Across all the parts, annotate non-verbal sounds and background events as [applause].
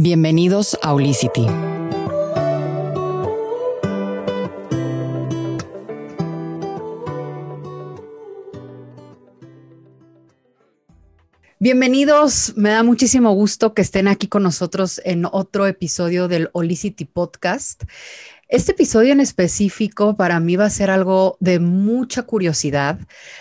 Bienvenidos a Olicity. Bienvenidos, me da muchísimo gusto que estén aquí con nosotros en otro episodio del Olicity Podcast. Este episodio en específico para mí va a ser algo de mucha curiosidad,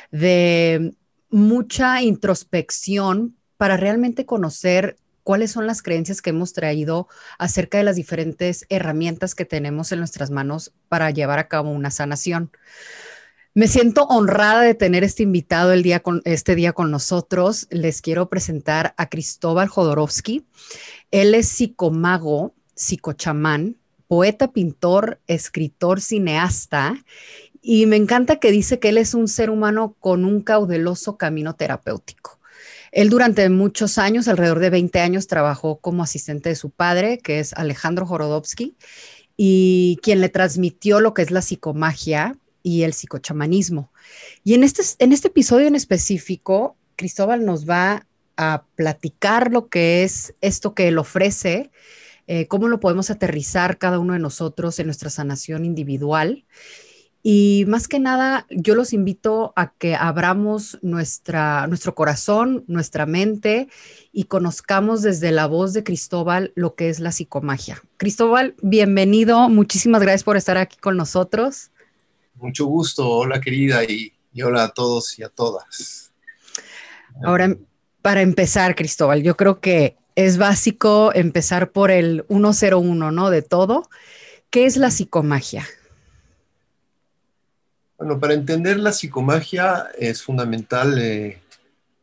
de mucha introspección para realmente conocer cuáles son las creencias que hemos traído acerca de las diferentes herramientas que tenemos en nuestras manos para llevar a cabo una sanación. Me siento honrada de tener este invitado el día con, este día con nosotros. Les quiero presentar a Cristóbal Jodorowsky. Él es psicomago, psicochamán, poeta, pintor, escritor, cineasta. Y me encanta que dice que él es un ser humano con un caudeloso camino terapéutico. Él durante muchos años, alrededor de 20 años, trabajó como asistente de su padre, que es Alejandro Jorodowski, y quien le transmitió lo que es la psicomagia y el psicochamanismo. Y en este, en este episodio en específico, Cristóbal nos va a platicar lo que es esto que él ofrece, eh, cómo lo podemos aterrizar cada uno de nosotros en nuestra sanación individual y más que nada, yo los invito a que abramos nuestra, nuestro corazón, nuestra mente y conozcamos desde la voz de Cristóbal lo que es la psicomagia. Cristóbal, bienvenido. Muchísimas gracias por estar aquí con nosotros. Mucho gusto. Hola, querida, y, y hola a todos y a todas. Ahora, para empezar, Cristóbal, yo creo que es básico empezar por el 101, ¿no? De todo. ¿Qué es la psicomagia? Bueno, para entender la psicomagia es fundamental eh,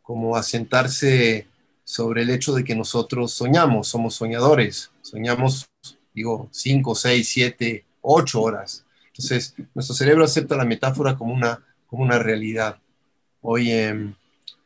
como asentarse sobre el hecho de que nosotros soñamos, somos soñadores, soñamos, digo, 5, 6, 7, 8 horas. Entonces, nuestro cerebro acepta la metáfora como una, como una realidad. Hoy em,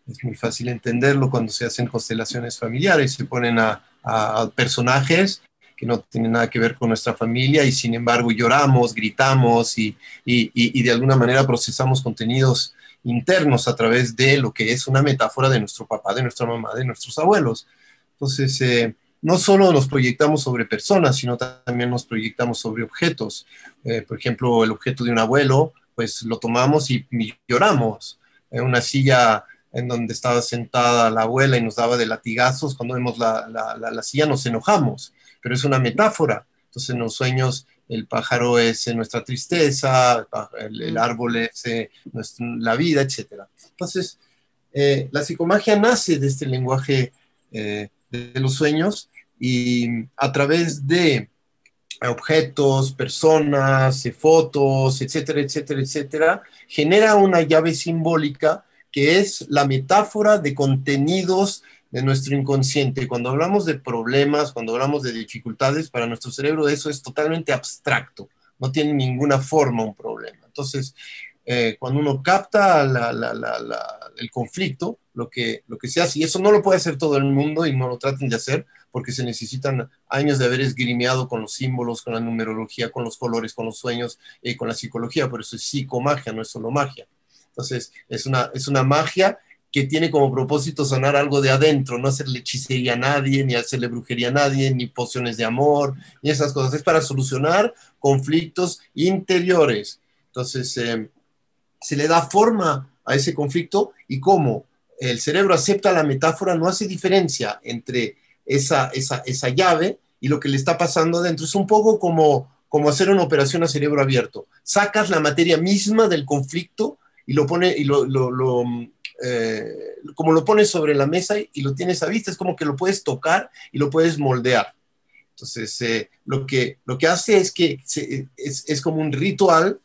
es muy fácil entenderlo cuando se hacen constelaciones familiares, se ponen a, a personajes que no tiene nada que ver con nuestra familia y sin embargo lloramos, gritamos y, y, de alguna manera procesamos contenidos internos a través de lo que es una metáfora de nuestro papá, de nuestra mamá, de nuestros abuelos. Entonces, eh, no solo nos proyectamos sobre personas, sino también nos proyectamos sobre objetos. Eh, por ejemplo, el objeto de un abuelo, pues lo tomamos y, lloramos. En una silla en donde estaba sentada la abuela y nos daba de latigazos, cuando vemos la, la, la silla nos enojamos pero es una metáfora. Entonces en los sueños el pájaro es nuestra tristeza, el, mm. árbol es eh, la vida, etc. Entonces, eh, la psicomagia nace de este lenguaje eh, de, los sueños y a través de objetos, personas, fotos, etcétera, etcétera, etcétera, genera una llave simbólica que es la metáfora de contenidos de nuestro inconsciente. Cuando hablamos de problemas, cuando hablamos de dificultades, para nuestro cerebro eso es totalmente abstracto, no tiene ninguna forma un problema. Entonces, eh, cuando uno capta el conflicto, lo que, lo que se hace, y eso no lo puede hacer todo el mundo y no lo traten de hacer, porque se necesitan años de haber esgrimeado con los símbolos, con la numerología, con los colores, con los sueños y con la psicología, por eso es psicomagia, no es solo magia. Entonces, es una, es una magia que tiene como propósito sanar algo de adentro, no hacerle hechicería a nadie, ni hacerle brujería a nadie, ni pociones de amor, ni esas cosas. Es para solucionar conflictos interiores. Entonces, eh, se le da forma a ese conflicto y como el cerebro acepta la metáfora, no hace diferencia entre esa, esa, esa llave y lo que le está pasando adentro. Es un poco como, como hacer una operación a cerebro abierto. Sacas la materia misma del conflicto y lo pone y lo, lo eh, como lo pones sobre la mesa y lo tienes a vista, es como que lo puedes tocar y lo puedes moldear. Entonces, eh, lo, que, lo que hace es que es, es, como un ritual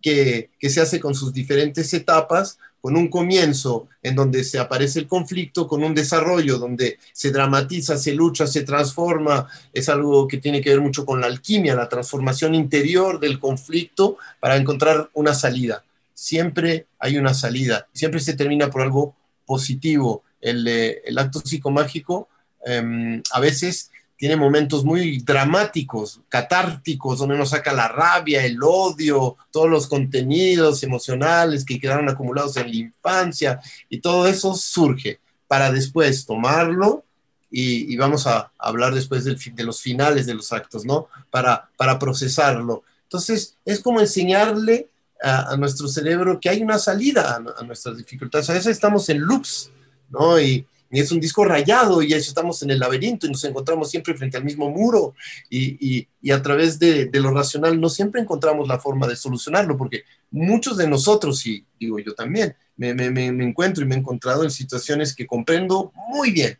que, que, se hace con sus diferentes etapas, con un comienzo en donde se aparece el conflicto, con un desarrollo donde se dramatiza, se lucha, se transforma. Es algo que tiene que ver mucho con la alquimia, la transformación interior del conflicto para encontrar una salida siempre hay una salida, siempre se termina por algo positivo. El, el acto psicomágico em, a veces tiene momentos muy dramáticos, catárticos, donde nos saca la rabia, el odio, todos los contenidos emocionales que quedaron acumulados en la infancia y todo eso surge para después tomarlo y, vamos a hablar después de los finales de los actos, ¿no? Para, para procesarlo. Entonces, es como enseñarle a, nuestro cerebro que hay una salida a, nuestras dificultades. A veces estamos en loops, ¿no? Y, es un disco rayado y estamos en el laberinto y nos encontramos siempre frente al mismo muro y, y, a través de, de, lo racional no siempre encontramos la forma de solucionarlo porque muchos de nosotros, y digo yo también, me, me, me encuentro y me he encontrado en situaciones que comprendo muy bien,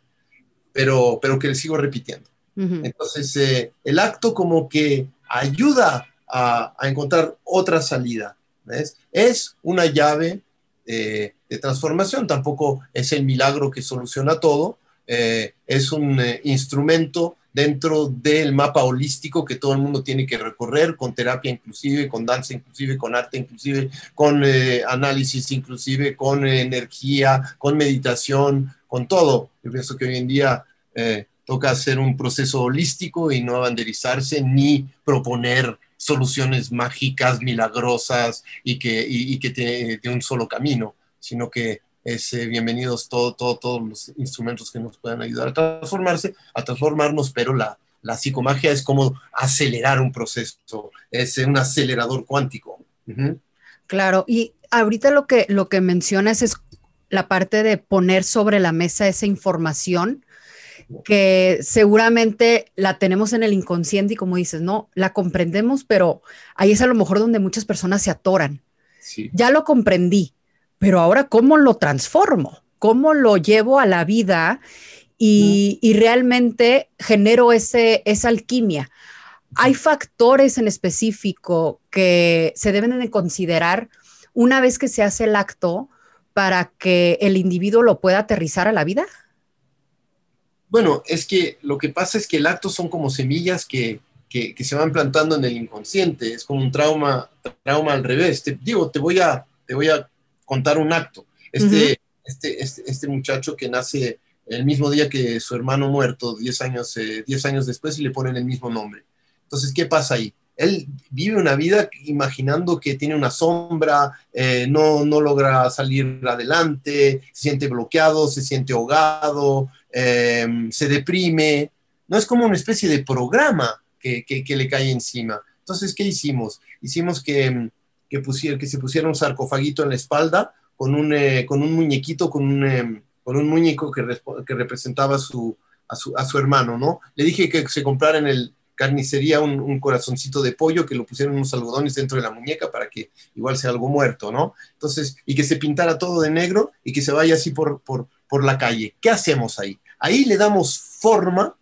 pero, pero que le sigo repitiendo. Entonces, eh, el acto como que ayuda a, a encontrar otra salida. Es una llave eh, de transformación, tampoco es el milagro que soluciona todo, eh, es un eh, instrumento dentro del mapa holístico que todo el mundo tiene que recorrer, con terapia inclusive, con danza inclusive, con arte inclusive, con análisis inclusive, con energía, con meditación, con todo. Yo pienso que hoy en día toca hacer un proceso holístico y no abanderizarse ni proponer soluciones mágicas, milagrosas y que, y, que tiene de un solo camino, sino que es eh, bienvenidos todo, todos los instrumentos que nos puedan ayudar a transformarse, a transformarnos, pero la, la psicomagia es como acelerar un proceso, es un acelerador cuántico. Claro, y ahorita lo que, lo que mencionas es la parte de poner sobre la mesa esa información que seguramente la tenemos en el inconsciente y como dices, no, la comprendemos, pero ahí es a lo mejor donde muchas personas se atoran. Ya lo comprendí, pero ahora ¿cómo lo transformo? ¿Cómo lo llevo a la vida y, realmente genero ese, esa alquimia? Hay factores en específico que se deben de considerar una vez que se hace el acto para que el individuo lo pueda aterrizar a la vida. Bueno, es que lo que pasa es que el acto son como semillas que, se van plantando en el inconsciente, es como un trauma, trauma al revés. Te, digo, te voy, a, te voy a contar un acto. Este, este, este, este, muchacho que nace el mismo día que su hermano muerto, 10 años, eh, años después, y le ponen el mismo nombre. Entonces, ¿qué pasa ahí? Él vive una vida imaginando que tiene una sombra, eh, no, no logra salir adelante, se siente bloqueado, se siente ahogado, Em, se deprime, no es como una especie de programa que, le cae encima. Entonces, ¿qué hicimos? Hicimos que, em, que, que se pusiera un sarcofaguito en la espalda con un, eh, con un muñequito, con un, em, con un muñeco que, que representaba su, a, su, hermano, ¿no? Le dije que se comprara en el carnicería un, corazoncito de pollo, que lo pusieran unos algodones dentro de la muñeca para que igual sea algo muerto, ¿no? Entonces, y que se pintara todo de negro y que se vaya así por, por la calle. ¿Qué hacemos ahí? Ahí le damos forma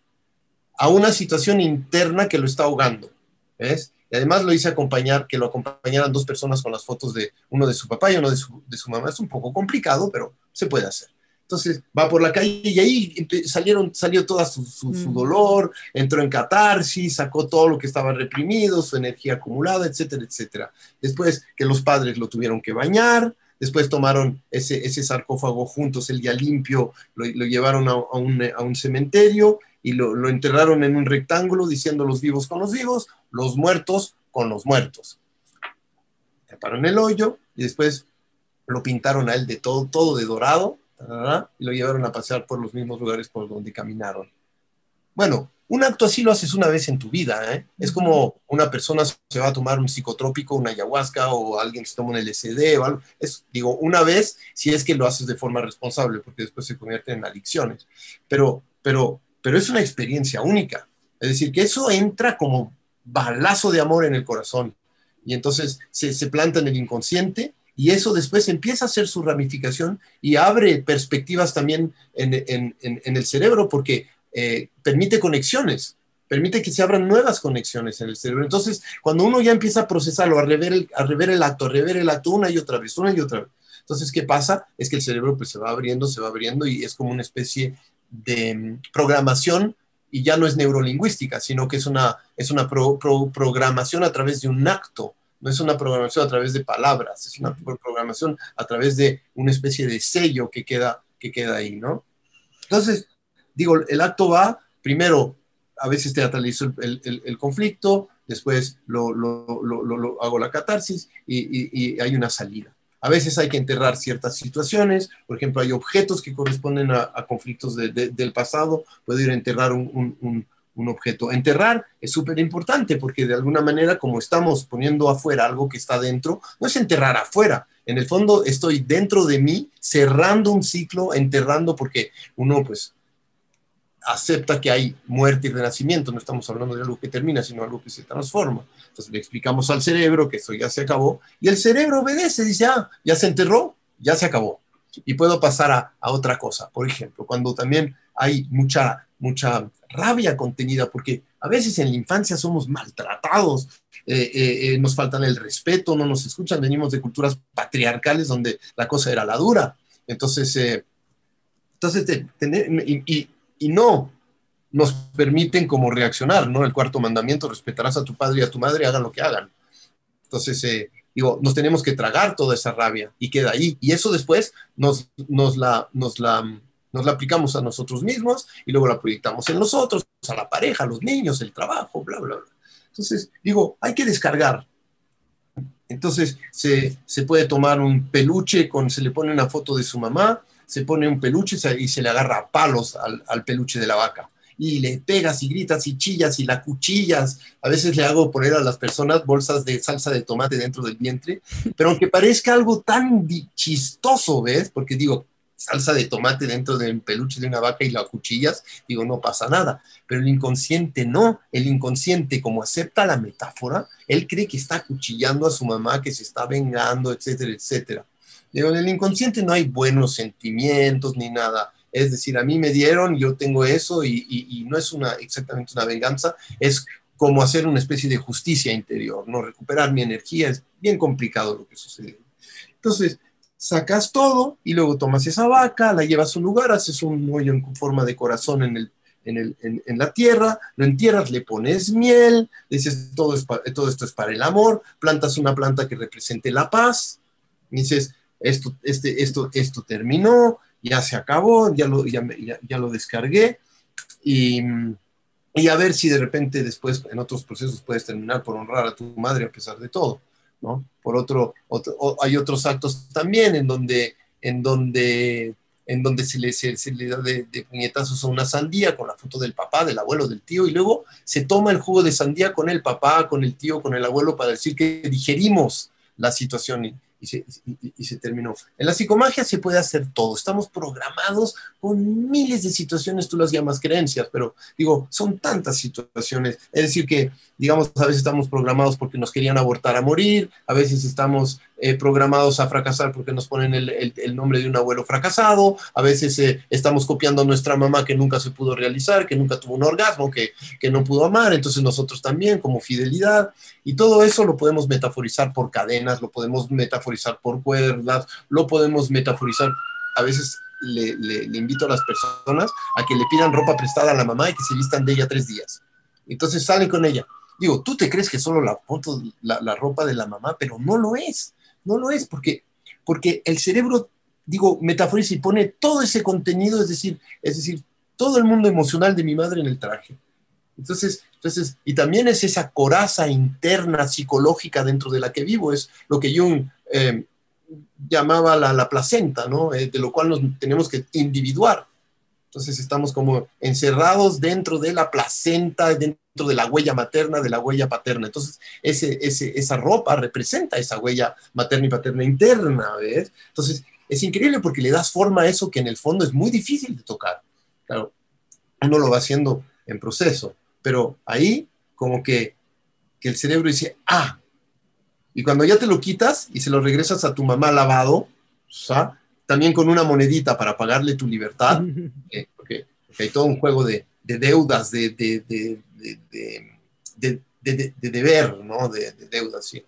a una situación interna que lo está ahogando. ¿Ves? Y además lo hice acompañar, que lo acompañaran dos personas con las fotos de uno de su papá y uno de su, mamá. Es un poco complicado, pero se puede hacer. Entonces va por la calle y ahí salieron, salió todo su, mm. dolor, entró en catarsis, sacó todo lo que estaba reprimido, su energía acumulada, etcétera, etcétera. Después que los padres lo tuvieron que bañar, Después tomaron ese, ese sarcófago juntos, el día limpio, lo, llevaron a, un, cementerio y lo, enterraron en un rectángulo diciendo los vivos con los vivos, los muertos con los muertos. Taparon el hoyo y después lo pintaron a él de todo, todo de dorado y lo llevaron a pasear por los mismos lugares por donde caminaron. Bueno, un acto así lo haces una vez en tu vida, ¿eh? Es como una persona se va a tomar un psicotrópico, una ayahuasca, o alguien se toma un LSD o algo. Es, digo, una vez si es que lo haces de forma responsable, porque después se convierte en adicciones. Pero, pero, pero es una experiencia única. Es decir, que eso entra como balazo de amor en el corazón. Y entonces se, se planta en el inconsciente y eso después empieza a hacer su ramificación y abre perspectivas también en, en, en el cerebro, porque eh, permite conexiones, permite que se abran nuevas conexiones en el cerebro. Entonces, cuando uno ya empieza a procesarlo, a rever el, a rever el acto, a rever el acto una y otra vez, una y otra vez, entonces, ¿qué pasa? Es que el cerebro pues se va abriendo, se va abriendo y es como una especie de mm, programación y ya no es neurolingüística, sino que es una, es una programación a través de un acto, no es una programación a través de palabras, es una programación a través de una especie de sello que queda, que queda ahí, ¿no? Entonces, digo, el acto va, primero, a veces teatralizo el, el, conflicto, después lo, lo, lo, hago la catarsis y, hay una salida. A veces hay que enterrar ciertas situaciones, por ejemplo, hay objetos que corresponden a, conflictos del pasado, puedo ir a enterrar un, objeto. Enterrar es súper importante porque de alguna manera, como estamos poniendo afuera algo que está dentro, no es enterrar afuera. En el fondo estoy dentro de mí, cerrando un ciclo, enterrando, porque uno pues acepta que hay muerte y renacimiento, no estamos hablando de algo que termina, sino algo que se transforma. Entonces le explicamos al cerebro que eso ya se acabó y el cerebro obedece, dice, ah, ya se enterró, ya se acabó. Y puedo pasar a, otra cosa, por ejemplo, cuando también hay mucha, mucha rabia contenida, porque a veces en la infancia somos maltratados, eh, eh, eh, nos faltan el respeto, no nos escuchan, venimos de culturas patriarcales donde la cosa era la dura. Entonces, entonces y, y no nos permiten como reaccionar, ¿no? El cuarto mandamiento, respetarás a tu padre y a tu madre, hagan lo que hagan. Entonces, eh, digo, nos tenemos que tragar toda esa rabia y queda ahí. Y eso después nos, nos, la, nos, la, nos la aplicamos a nosotros mismos y luego la proyectamos en nosotros, a la pareja, a los niños, el trabajo, bla, bla, bla. Entonces, digo, hay que descargar. Entonces, se, se puede tomar un peluche, con, se le pone una foto de su mamá, se pone un peluche y se le agarra palos al, peluche de la vaca. Y le pegas y gritas y chillas y la cuchillas. A veces le hago poner a las personas bolsas de salsa de tomate dentro del vientre. Pero aunque parezca algo tan chistoso, ¿ves? Porque digo, salsa de tomate dentro del peluche de una vaca y la cuchillas, digo, no pasa nada. Pero el inconsciente no. El inconsciente, como acepta la metáfora, él cree que está cuchillando a su mamá, que se está vengando, etcétera, etcétera. Digo, en el inconsciente no hay buenos sentimientos ni nada. Es decir, a mí me dieron, yo tengo eso y, no es una, exactamente una venganza, es como hacer una especie de justicia interior, ¿no? Recuperar mi energía, es bien complicado lo que sucede. Entonces, sacas todo y luego tomas esa vaca, la llevas a un lugar, haces un hoyo en forma de corazón en, el, en, el, en, la tierra, lo entierras, le pones miel, dices, todo, es todo esto es para el amor, plantas una planta que represente la paz, dices, esto, este, esto, esto terminó, ya se acabó, ya lo, ya, ya, lo descargué y, y, a ver si de repente después en otros procesos puedes terminar por honrar a tu madre a pesar de todo, ¿no? Por otro, hay otros actos también en donde, en donde, en donde se, le, se, le da de, de, puñetazos a una sandía con la foto del papá, del abuelo, del tío, y luego se toma el jugo de sandía con el papá, con el tío, con el abuelo para decir que digerimos la situación y se, terminó. En la psicomagia se puede hacer todo. Estamos programados con miles de situaciones, tú las llamas creencias, pero digo, son tantas situaciones. Es decir, que, digamos, a veces estamos programados porque nos querían abortar a morir, a veces estamos eh, programados a fracasar porque nos ponen el, nombre de un abuelo fracasado, a veces eh, estamos copiando a nuestra mamá que nunca se pudo realizar, que nunca tuvo un orgasmo, que, que no pudo amar, entonces nosotros también como fidelidad, y todo eso lo podemos metaforizar por cadenas, lo podemos metaforizar por cuerdas, lo podemos metaforizar, a veces le, invito a las personas a que le pidan ropa prestada a la mamá y que se vistan de ella tres días. Entonces salen con ella. Digo, tú te crees que solo la, la, ropa de la mamá, pero no lo es. No lo es, porque, porque el cerebro, digo, metaforiza y pone todo ese contenido, es decir, es decir, todo el mundo emocional de mi madre en el traje. Entonces, entonces, y también es esa coraza interna psicológica dentro de la que vivo, es lo que Jung eh, llamaba la, la, placenta, ¿no? Eh, de lo cual nos tenemos que individuar. Entonces estamos como encerrados dentro de la placenta, de la huella materna, de la huella paterna. Entonces, ese, esa ropa representa esa huella materna y paterna interna, ¿ves? Entonces, es increíble porque le das forma a eso que en el fondo es muy difícil de tocar. Claro, uno lo va haciendo en proceso, pero ahí como que, que el cerebro dice, ah, y cuando ya te lo quitas y se lo regresas a tu mamá lavado, ¿sabes? también con una monedita para pagarle tu libertad, [laughs] eh, porque, hay todo un juego de, deudas, de, de, deber, ¿no? De, deudas, sí.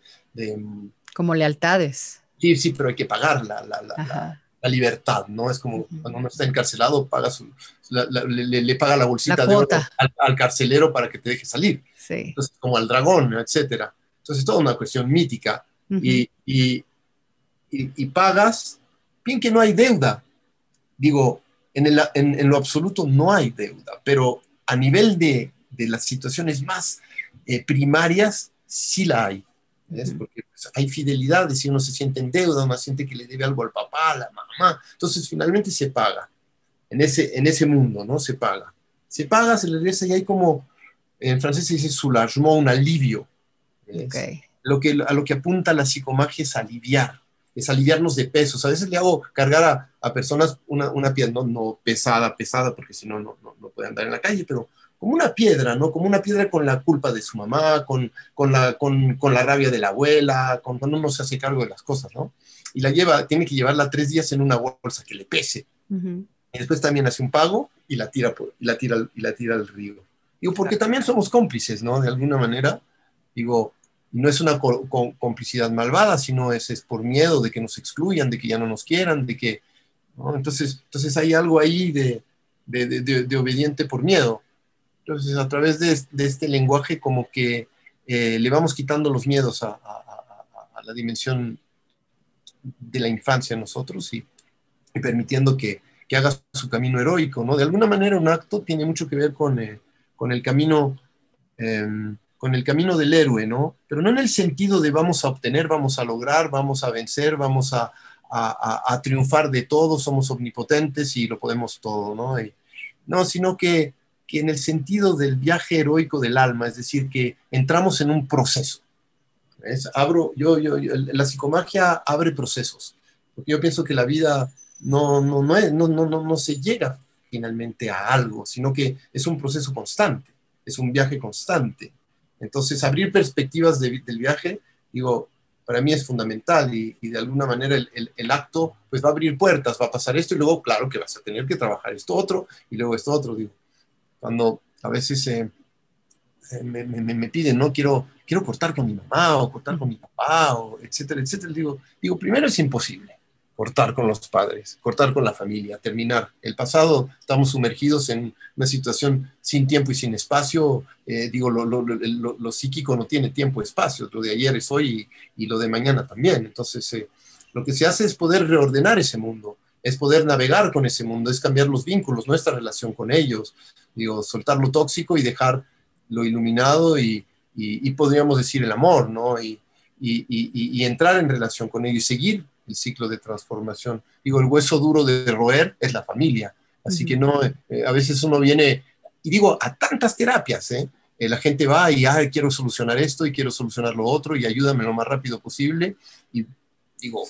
como lealtades. Sí, sí, pero hay que pagar la, la, la, la libertad, ¿no? Es como cuando uno está encarcelado, paga su, le, paga la bolsita de oro al, carcelero para que te deje salir. Sí. Entonces, como al dragón, etcétera. Entonces, es toda una cuestión mítica. y, y, y, pagas Bien que no hay deuda. Digo, en, lo absoluto no hay deuda, pero a nivel de, las situaciones más eh, primarias sí la hay. es Porque pues, hay fidelidad, si uno se siente en deuda, uno siente que le debe algo al papá, a la mamá, entonces finalmente se paga. En ese, en ese mundo, ¿no? Se paga. Se paga, se le regresa y hay como, en francés se dice soulagement, un alivio. Lo que, a lo que apunta la psicomagia es aliviar, es aliviarnos de pesos. A veces le hago cargar a, personas una, una piedra, no, no, pesada, pesada, porque si no, no, no puede andar en la calle, pero como una piedra, ¿no? Como una piedra con la culpa de su mamá, con, con, la, con, con la rabia de la abuela, con cuando uno se hace cargo de las cosas, ¿no? Y la lleva, tiene que llevarla tres días en una bolsa que le pese. Y después también hace un pago y la tira, por, y la tira, y la tira al río. Digo, porque también somos cómplices, ¿no? De alguna manera. Digo, no es una complicidad malvada, sino es, es, por miedo de que nos excluyan, de que ya no nos quieran, de que... ¿no? Entonces, entonces hay algo ahí de, de, de, de obediente por miedo. Entonces, a través de, este lenguaje, como que eh, le vamos quitando los miedos a, la dimensión de la infancia en nosotros y, permitiendo que, haga su camino heroico, ¿no? De alguna manera, un acto tiene mucho que ver con, eh, con el camino. Em, con el camino del héroe, ¿no? Pero no en el sentido de vamos a obtener, vamos a lograr, vamos a vencer, vamos a, a triunfar de todo, somos omnipotentes y lo podemos todo, ¿no? no, sino que que en el sentido del viaje heroico del alma, es decir, que entramos en un proceso. Abro, yo, yo, la psicomagia abre procesos, porque yo pienso que la vida no, no, no, no, no, no, no se llega finalmente a algo, sino que es un proceso constante, es un viaje constante. Entonces, abrir perspectivas del viaje, digo, para mí es fundamental y, y de alguna manera el, el, el, acto pues va a abrir puertas, va a pasar esto y luego, claro, que vas a tener que trabajar esto otro y luego esto otro, digo cuando a veces eh, eh, me, me, piden, no, quiero, quiero cortar con mi mamá o cortar con mi papá, o etcétera, etcétera. Digo, digo, primero es imposible cortar con los padres, cortar con la familia, terminar. El pasado, estamos sumergidos en una situación sin tiempo y sin espacio. Eh, digo, lo, lo, lo, lo, psíquico no tiene tiempo y espacio. Lo de ayer es hoy y, y lo de mañana también. Entonces, lo que se hace es poder reordenar ese mundo es poder navegar con ese mundo, es cambiar los vínculos, nuestra relación con ellos, digo, soltar lo tóxico y dejar lo iluminado y, podríamos decir el amor, ¿no? Y, entrar en relación con ellos y seguir el ciclo de transformación. Digo, el hueso duro de roer es la familia, así que no, eh, a veces uno viene, y digo, a tantas terapias, ¿eh? ¿eh? la gente va y, ah, quiero solucionar esto y quiero solucionar lo otro y ayúdame lo más rápido posible. Y digo,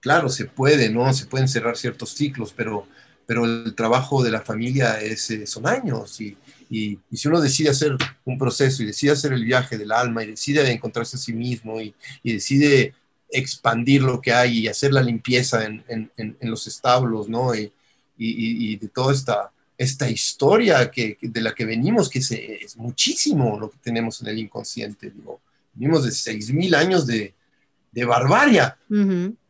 claro, se puede, ¿no? Se pueden cerrar ciertos ciclos, pero, pero el trabajo de la familia es, eh, son años y, y, si uno decide hacer un proceso y decide hacer el viaje del alma y decide encontrarse a sí mismo y, y decide expandir lo que hay y hacer la limpieza en, en, en los establos, ¿no? Y, y, de toda esta, esta historia que, de la que venimos, que es, es, muchísimo lo que tenemos en el inconsciente, digo, venimos de 6.000 años de, de barbaria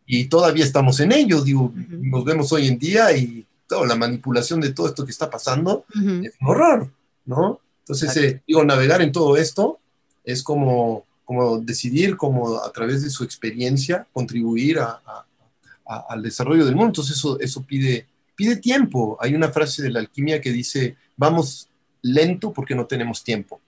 y todavía estamos en ello, digo, nos vemos hoy en día y toda la manipulación de todo esto que está pasando es un horror, ¿no? Entonces, eh, digo, navegar en todo esto es como, como decidir, como a través de su experiencia, contribuir a, al desarrollo del mundo. Entonces, eso, eso pide, pide tiempo. Hay una frase de la alquimia que dice, vamos lento porque no tenemos tiempo.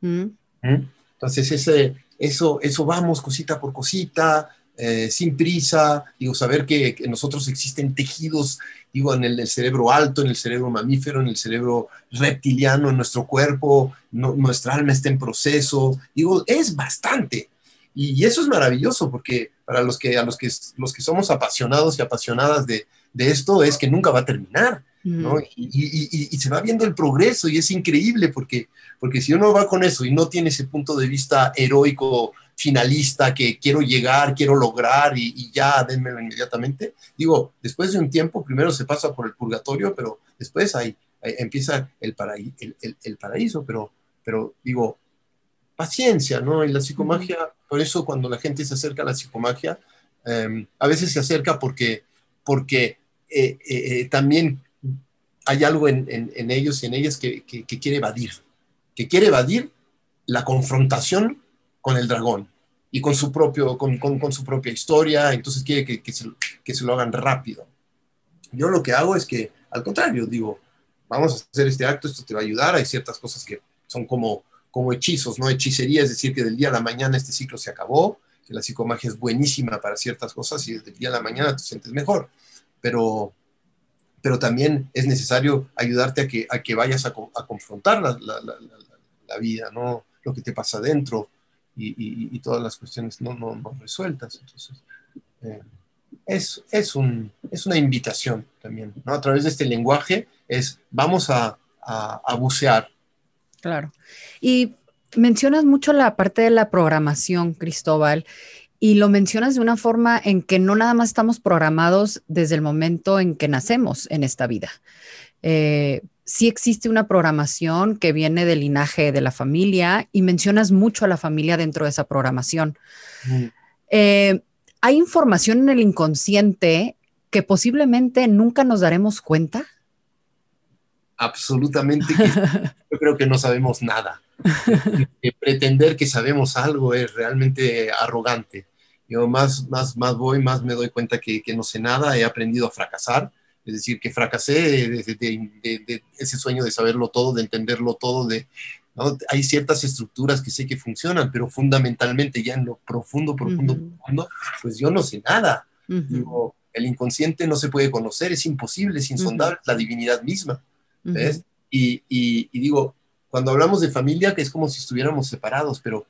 ¿Mm? Entonces, ese, eso, eso vamos cosita por cosita, eh, sin prisa, digo, saber que, en nosotros existen tejidos, digo, en el, cerebro alto, en el cerebro mamífero, en el cerebro reptiliano, en nuestro cuerpo, nuestra alma está en proceso, digo, es bastante. Y, eso es maravilloso porque para los que, a los que, los que somos apasionados y apasionadas de, de esto es que nunca va a terminar. ¿no? Mm. Y, y, y, se va viendo el progreso y es increíble porque, porque si uno va con eso y no tiene ese punto de vista heroico finalista que quiero llegar, quiero lograr y, ya denmelo inmediatamente. Digo, después de un tiempo, primero se pasa por el purgatorio, pero después ahí, empieza el, el, paraíso, pero, pero digo, paciencia, ¿no? Y la psicomagia, por eso cuando la gente se acerca a la psicomagia, em, a veces se acerca porque, porque eh, eh, eh, también hay algo en, ellos y en ellas que, que, quiere evadir, que quiere evadir la confrontación con el dragón y con su, propio, con, con, su propia historia, entonces quiere que, que, se, que se lo hagan rápido. Yo lo que hago es que, al contrario, digo, vamos a hacer este acto, esto te va a ayudar, hay ciertas cosas que son como, como hechizos, ¿no? Hechicería, es decir, que del día a la mañana este ciclo se acabó, que la psicomagia es buenísima para ciertas cosas y desde el día a la mañana te sientes mejor, pero, pero también es necesario ayudarte a que, a que vayas a, confrontar la, la, vida, ¿no? Lo que te pasa adentro y, todas las cuestiones no, no, no resueltas. Entonces, eh, es, es, un, es una invitación también, ¿no? A través de este lenguaje es, vamos a, a, bucear. Claro. Y mencionas mucho la parte de la programación, Cristóbal, y lo mencionas de una forma en que no nada más estamos programados desde el momento en que nacemos en esta vida. Eh, sí existe una programación que viene del linaje de la familia y mencionas mucho a la familia dentro de esa programación. Eh, hay información en el inconsciente que posiblemente nunca nos daremos cuenta absolutamente que [laughs] yo creo que no sabemos nada. pretender que sabemos algo es realmente arrogante. Yo más, más, más voy, más me doy cuenta que, que no sé nada, he aprendido a fracasar, es decir, que fracasé de, ese sueño de saberlo todo, de entenderlo todo, de, hay ciertas estructuras que sé que funcionan, pero fundamentalmente ya en lo profundo, profundo, profundo, pues yo no sé nada. Digo, el inconsciente no se puede conocer, es imposible, es insondable, la divinidad misma. ¿ves? y, y, digo, cuando hablamos de familia, que es como si estuviéramos separados, pero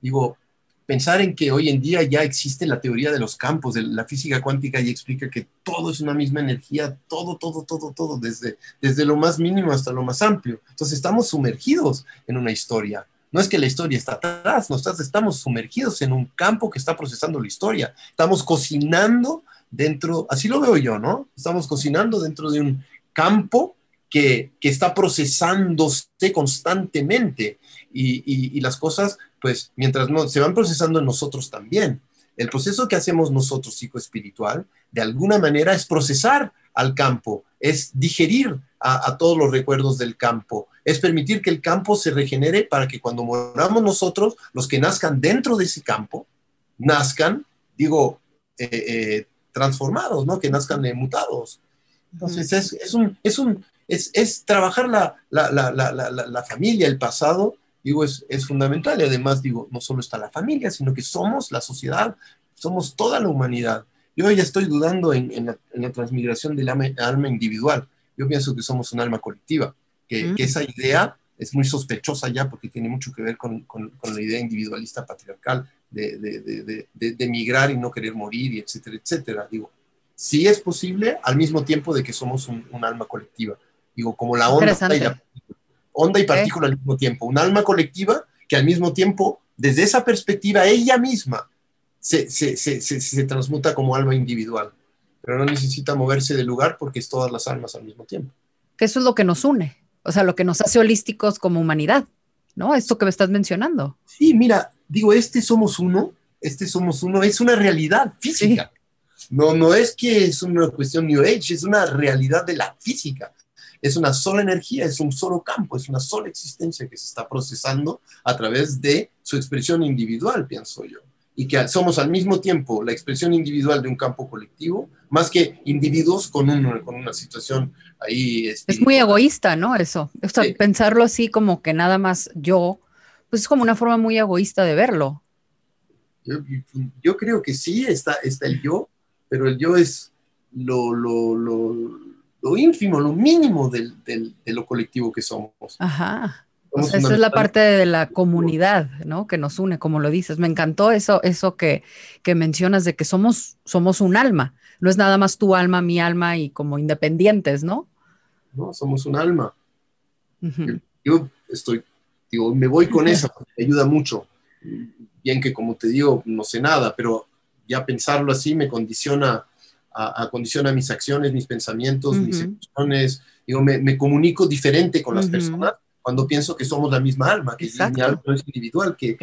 digo, pensar en que hoy en día ya existe la teoría de los campos, de la física cuántica y explica que todo es una misma energía, todo, todo, todo, todo, desde, desde lo más mínimo hasta lo más amplio. Entonces estamos sumergidos en una historia. No es que la historia está atrás, nosotros estamos sumergidos en un campo que está procesando la historia. Estamos cocinando dentro, así lo veo yo, ¿no? Estamos cocinando dentro de un campo que, está procesándose constantemente y, las cosas, pues, mientras no, se van procesando en nosotros también. El proceso que hacemos nosotros psicoespiritual, de alguna manera, es procesar al campo, es digerir a, todos los recuerdos del campo, es permitir que el campo se regenere para que cuando moramos nosotros, los que nazcan dentro de ese campo, nazcan, digo, eh, eh, transformados, ¿no? Que nazcan mutados. Entonces, es, es, un, es, un, es, trabajar la, la, familia, el pasado, digo, es, fundamental. Y además, digo, no solo está la familia, sino que somos la sociedad, somos toda la humanidad. Yo ya estoy dudando en, la, transmigración del alma, individual. Yo pienso que somos un alma colectiva, que, mm. esa idea es muy sospechosa ya porque tiene mucho que ver con, la idea individualista patriarcal de, de, migrar y no querer morir, y etcétera, etcétera. Digo, sí es posible al mismo tiempo de que somos un, un alma colectiva. Digo, como la onda y, la, onda y partícula al mismo tiempo. Un alma colectiva que al mismo tiempo, desde esa perspectiva, ella misma se, se, se, se, transmuta como alma individual. Pero no necesita moverse del lugar porque es todas las almas al mismo tiempo. Que eso es lo que nos une, o sea, lo que nos hace holísticos como humanidad, ¿no? Esto que me estás mencionando. Sí, mira, digo, este somos uno, este somos uno, es una realidad física. No, no es que es una cuestión New Age, es una realidad de la física es una sola energía, es un solo campo, es una sola existencia que se está procesando a través de su expresión individual, pienso yo. Y que somos al mismo tiempo la expresión individual de un campo colectivo, más que individuos con, con una situación ahí. Es muy egoísta, ¿no? Eso. Pensarlo así como que nada más yo, pues es como una forma muy egoísta de verlo. Yo, creo que sí, está, está el yo, pero el yo es lo, lo, lo lo ínfimo, lo mínimo del, de lo colectivo que somos. Ajá. esa es la parte de la comunidad, ¿no? Que nos une, como lo dices. Me encantó eso, eso que, que mencionas de que somos, somos un alma. No es nada más tu alma, mi alma y como independientes, ¿no? No, somos un alma. yo, estoy, digo, me voy con eso, [laughs] me ayuda mucho. Bien que como te digo, no sé nada, pero ya pensarlo así me condiciona a, mis acciones, mis pensamientos, mis emociones. Digo, me, comunico diferente con las personas cuando pienso que somos la misma alma, que mi alma no es individual, que,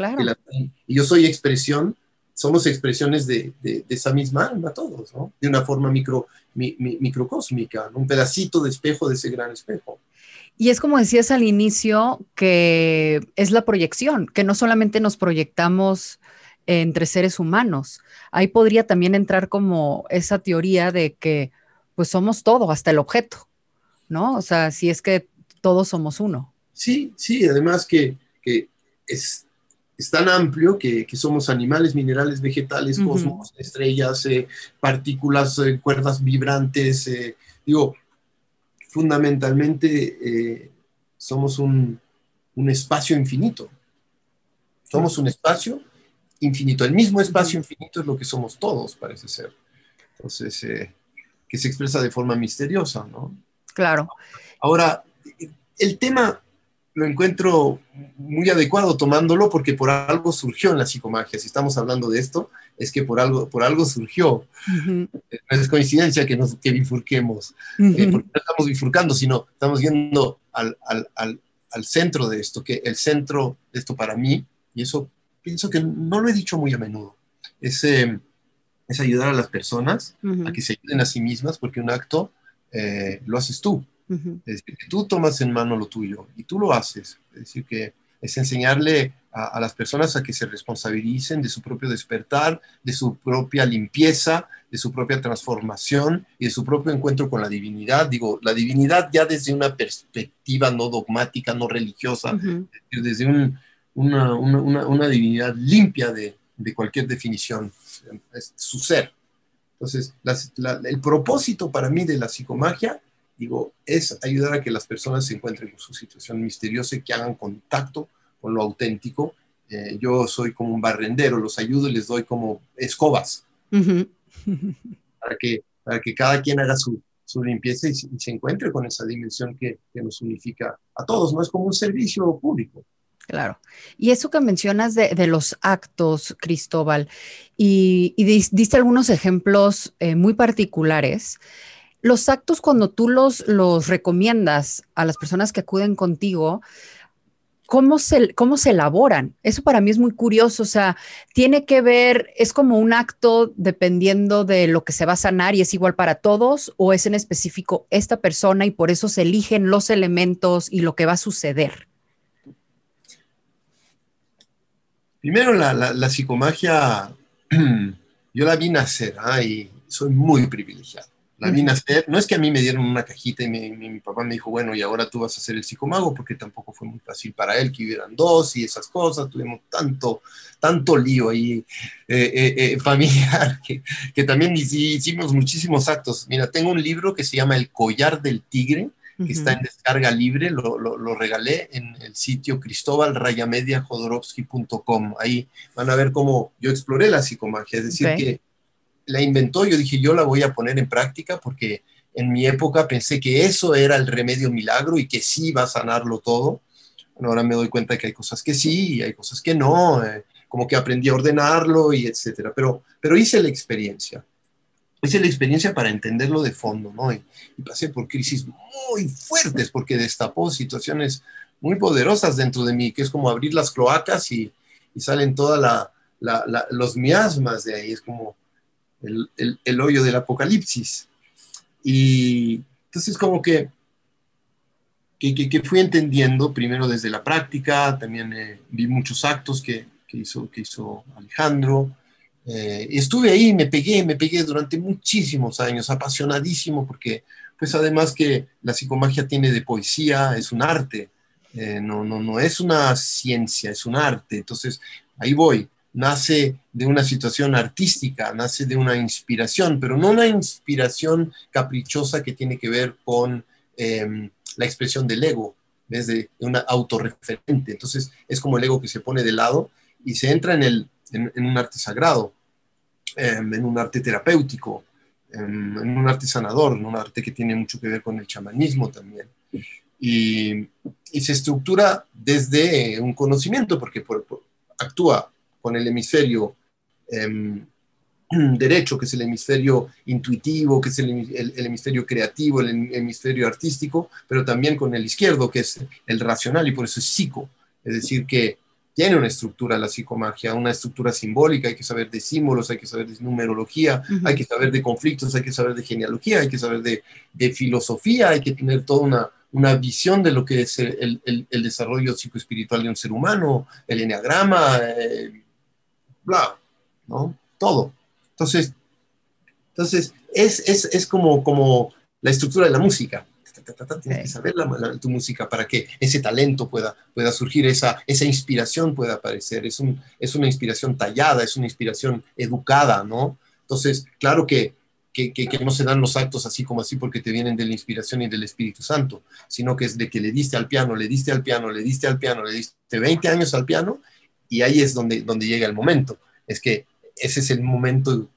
y yo soy expresión, somos expresiones de, de, esa misma alma todos, ¿no? De una forma micro, microcósmica, un pedacito de espejo de ese gran espejo. Y es como decías al inicio, que es la proyección, que no solamente nos proyectamos entre seres humanos. Ahí podría también entrar como esa teoría de que pues somos todo, hasta el objeto, ¿no? O sea, si es que todos somos uno. Sí, sí, además que, es, es tan amplio que, que, somos animales, minerales, vegetales, cosmos, estrellas, eh, partículas, eh, cuerdas vibrantes. Eh, digo, fundamentalmente somos un, un, espacio infinito. Somos un espacio infinito. El mismo espacio infinito es lo que somos todos, parece ser. Entonces, que se expresa de forma misteriosa, ¿no? Claro. Ahora, el tema lo encuentro muy adecuado tomándolo porque por algo surgió en la psicomagia. Si estamos hablando de esto, es que por algo, por algo surgió. No es coincidencia que nos que bifurquemos, eh, porque no estamos bifurcando, sino estamos yendo al, al, al, al, centro de esto, que el centro de esto para mí, y eso pienso que no lo he dicho muy a menudo, es, eh, es ayudar a las personas a que se ayuden a sí mismas, porque un acto eh, lo haces tú. Es decir, que tú tomas en mano lo tuyo y tú lo haces. Es decir, que es enseñarle a, las personas a que se responsabilicen de su propio despertar, de su propia limpieza, de su propia transformación y de su propio encuentro con la divinidad. Digo, la divinidad ya desde una perspectiva no dogmática, no religiosa, desde un, una, una, una, divinidad limpia de, de, cualquier definición, es su ser. Entonces, el propósito para mí de la psicomagia digo, es ayudar a que las personas se encuentren con su situación misteriosa y que hagan contacto con lo auténtico. Eh, yo soy como un barrendero, los ayudo y les doy como escobas para, que, para que cada quien haga su, su limpieza y, se encuentre con esa dimensión que, que, nos unifica a todos, no es como un servicio público. Claro. Y eso que mencionas de, los actos, Cristóbal, y, y diste algunos ejemplos eh, muy particulares. Los actos, cuando tú los, los recomiendas a las personas que acuden contigo, ¿cómo se, ¿cómo se elaboran? Eso para mí es muy curioso, o sea, tiene que ver, es como un acto dependiendo de lo que se va a sanar y es igual para todos, o es en específico esta persona y por eso se eligen los elementos y lo que va a suceder. Primero, la, la, psicomagia, [clears throat] yo la vi nacer ¿ah? y soy muy privilegiado la vi nacer. No es que a mí me dieron una cajita y mi, papá me dijo, bueno, y ahora tú vas a ser el psicomago, porque tampoco fue muy fácil para él que hubieran dos y esas cosas. Tuvimos tanto, tanto lío ahí eh, eh, eh, [laughs] familiar que, que, también hicimos muchísimos actos. Mira, tengo un libro que se llama El collar del tigre, que está en descarga libre, lo, lo, lo, regalé en el sitio cristobalrayamediajodorowsky.com. Ahí van a ver cómo yo exploré la psicomagia, es decir, que la inventó, yo dije, yo la voy a poner en práctica porque en mi época pensé que eso era el remedio milagro y que sí iba a sanarlo todo. ahora me doy cuenta que hay cosas que sí y hay cosas que no, eh, como que aprendí a ordenarlo y etcétera, pero, pero hice la experiencia. Hice la experiencia para entenderlo de fondo, ¿no? Y, pasé por crisis muy fuertes porque destapó situaciones muy poderosas dentro de mí, que es como abrir las cloacas y, salen todos la, los miasmas de ahí. Es como, el, hoyo del apocalipsis. Y entonces como que, que, fui entendiendo primero desde la práctica, también eh, vi muchos actos que, hizo, que hizo Alejandro. Eh, estuve ahí, me pegué, me pegué durante muchísimos años, apasionadísimo, porque pues además que la psicomagia tiene de poesía, es un arte, eh, no, no, no es una ciencia, es un arte. Entonces ahí voy nace de una situación artística, nace de una inspiración, pero no una inspiración caprichosa que tiene que ver con em, la expresión del ego, desde una autorreferente. Entonces es como el ego que se pone de lado y se entra en, el, en, un arte sagrado, em, en un arte terapéutico, em, en, un arte sanador, en un arte que tiene mucho que ver con el chamanismo también. Y, se estructura desde un conocimiento, porque actúa con el hemisferio em, [clears throat] derecho, que es el hemisferio intuitivo, que es el, hemisferio creativo, el hemisferio artístico, pero también con el izquierdo, que es el racional, y por eso es psico. Es decir, que tiene una estructura la psicomagia, una estructura simbólica, hay que saber de símbolos, hay que saber de numerología, hay que saber de conflictos, hay que saber de genealogía, hay que saber de, de filosofía, hay que tener toda una, una visión de lo que es el, el, el desarrollo psicoespiritual de un ser humano, el enneagrama, eh, bla, ¿no? Todo. Entonces, entonces es, es, es como, como la estructura de la música. Tienes que saber tu música para que ese talento pueda, pueda surgir, esa, esa inspiración pueda aparecer. Es, un, es una inspiración tallada, es una inspiración educada, ¿no? Entonces, claro que, que, que, no se dan los actos así como así porque te vienen de la inspiración y del Espíritu Santo, sino que es de que le diste al piano, le diste al piano, le diste al piano, le diste 20 años al piano y ahí es donde, donde llega el momento. Es que ese es el momento,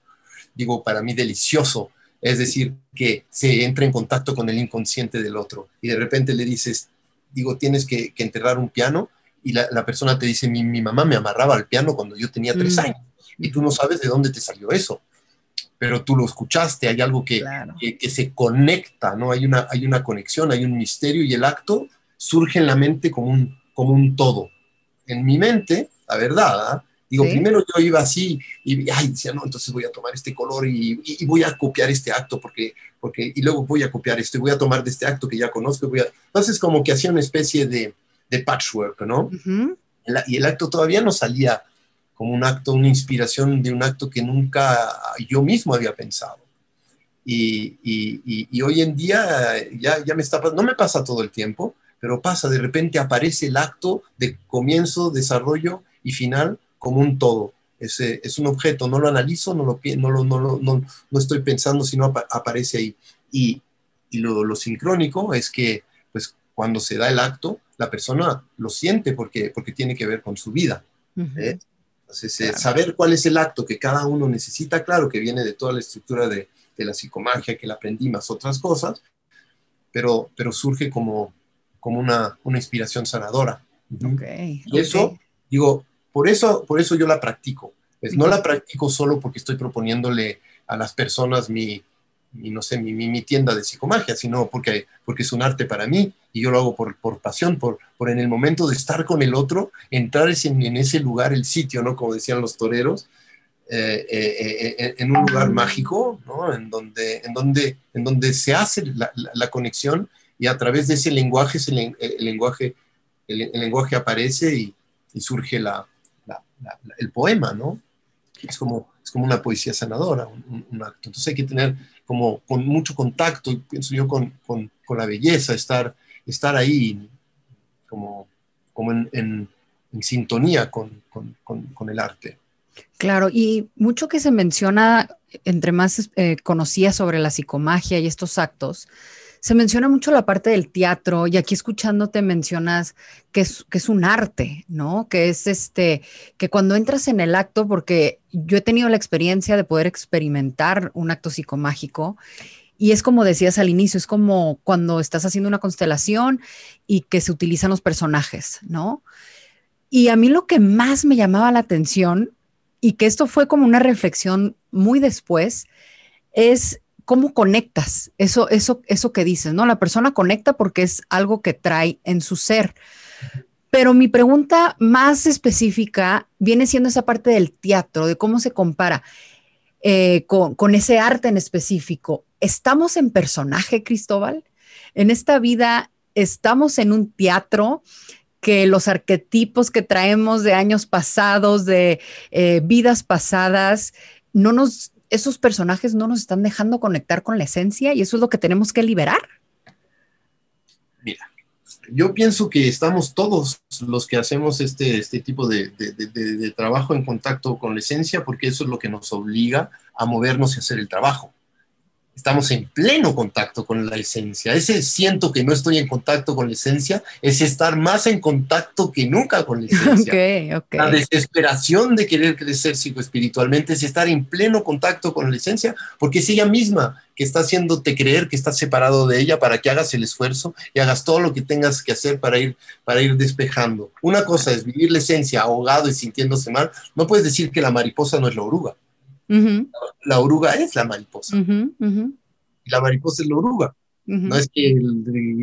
digo, para mí delicioso es decir, que se entra en contacto con el inconsciente del otro y de repente le dices, digo, tienes que, enterrar un piano y la, persona te dice, mi, mamá me amarraba al piano cuando yo tenía tres mm. años y tú no sabes de dónde te salió eso, pero tú lo escuchaste, hay algo que, que, se conecta, ¿no? Hay una, hay una conexión, hay un misterio y el acto surge en la mente como un, como un todo. En mi mente, la verdad, ¿ah? Digo, primero yo iba así y, ay, decía, no, entonces voy a tomar este color y, voy a copiar este acto porque, porque, y luego voy a copiar este, voy a tomar de este acto que ya conozco. Voy a... Entonces como que hacía una especie de, de patchwork, ¿no? y el acto todavía no salía como un acto, una inspiración de un acto que nunca yo mismo había pensado. Y, y, y, hoy en día ya, ya me está no me pasa todo el tiempo, pero pasa, de repente aparece el acto de comienzo, desarrollo y final como un todo. Es, es un objeto, no lo analizo, no lo, no lo, no, lo, no, no estoy pensando, sino aparece ahí. Y, y lo, lo, sincrónico es que pues, cuando se da el acto, la persona lo siente porque, porque tiene que ver con su vida. ¿eh? Entonces, eh, saber cuál es el acto que cada uno necesita, claro que viene de toda la estructura de, de la psicomagia que la aprendí, más otras cosas, pero, pero surge como, como una, una inspiración sanadora. y eso, digo, por eso, por eso yo la practico. Pues no la practico solo porque estoy proponiéndole a las personas mi, no sé, mi, mi, tienda de psicomagia, sino porque, porque es un arte para mí y yo lo hago por, por pasión, por, por en el momento de estar con el otro, entrar en, en ese lugar, el sitio, ¿no? Como decían los toreros, eh, eh, eh, en un lugar mágico, ¿no? En donde, en donde, en donde se hace la, la, conexión y a través de ese lenguaje, ese, el, lenguaje, el, lenguaje aparece y, y surge la, el poema, ¿no? Es como, es como una poesía sanadora, un, acto. Entonces hay que tener como con mucho contacto, pienso yo, con, con, con la belleza, estar, estar ahí como, como en, en, sintonía con, con, el arte. Claro, y mucho que se menciona, entre más eh, conocía sobre la psicomagia y estos actos, se menciona mucho la parte del teatro y aquí escuchándote mencionas que es, que es un arte, ¿no? Que es este, que cuando entras en el acto, porque yo he tenido la experiencia de poder experimentar un acto psicomágico y es como decías al inicio, es como cuando estás haciendo una constelación y que se utilizan los personajes, ¿no? Y a mí lo que más me llamaba la atención y que esto fue como una reflexión muy después, es cómo conectas eso, eso, eso que dices, ¿no? La persona conecta porque es algo que trae en su ser. Pero mi pregunta más específica viene siendo esa parte del teatro, de cómo se compara eh, con, ese arte en específico. ¿Estamos en personaje, Cristóbal? En esta vida estamos en un teatro que los arquetipos que traemos de años pasados, de eh, vidas pasadas, no nos esos personajes no nos están dejando conectar con la esencia y eso es lo que tenemos que liberar. Mira, yo pienso que estamos todos los que hacemos este, este tipo de, de, trabajo en contacto con la esencia porque eso es lo que nos obliga a movernos y hacer el trabajo estamos en pleno contacto con la esencia. Ese siento que no estoy en contacto con la esencia es estar más en contacto que nunca con la [laughs] esencia. La desesperación de querer crecer psicoespiritualmente es estar en pleno contacto con la esencia, porque es ella misma que está haciéndote creer que estás separado de ella para que hagas el esfuerzo y hagas todo lo que tengas que hacer para ir, para ir despejando. Una cosa es vivir la esencia ahogado y sintiéndose mal. No puedes decir que la mariposa no es la oruga. La oruga es la mariposa. Y la mariposa es la oruga. No es que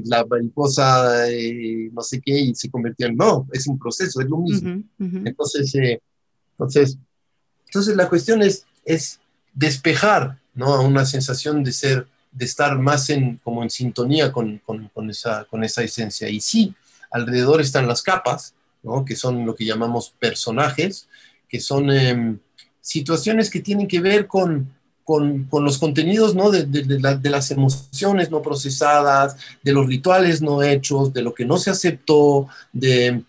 la mariposa eh, no sé qué y se convirtió en... No, es un proceso, es lo mismo. Entonces, eh, entonces, entonces la cuestión es, es despejar ¿no? a una sensación de ser, de estar más en, como en sintonía con, con, con, esa, con esa esencia. Y sí, alrededor están las capas, ¿no? que son lo que llamamos personajes, que son... Em, situaciones que tienen que ver con, con, los contenidos ¿no? de, las emociones no procesadas, de los rituales no hechos, de lo que no se aceptó, de,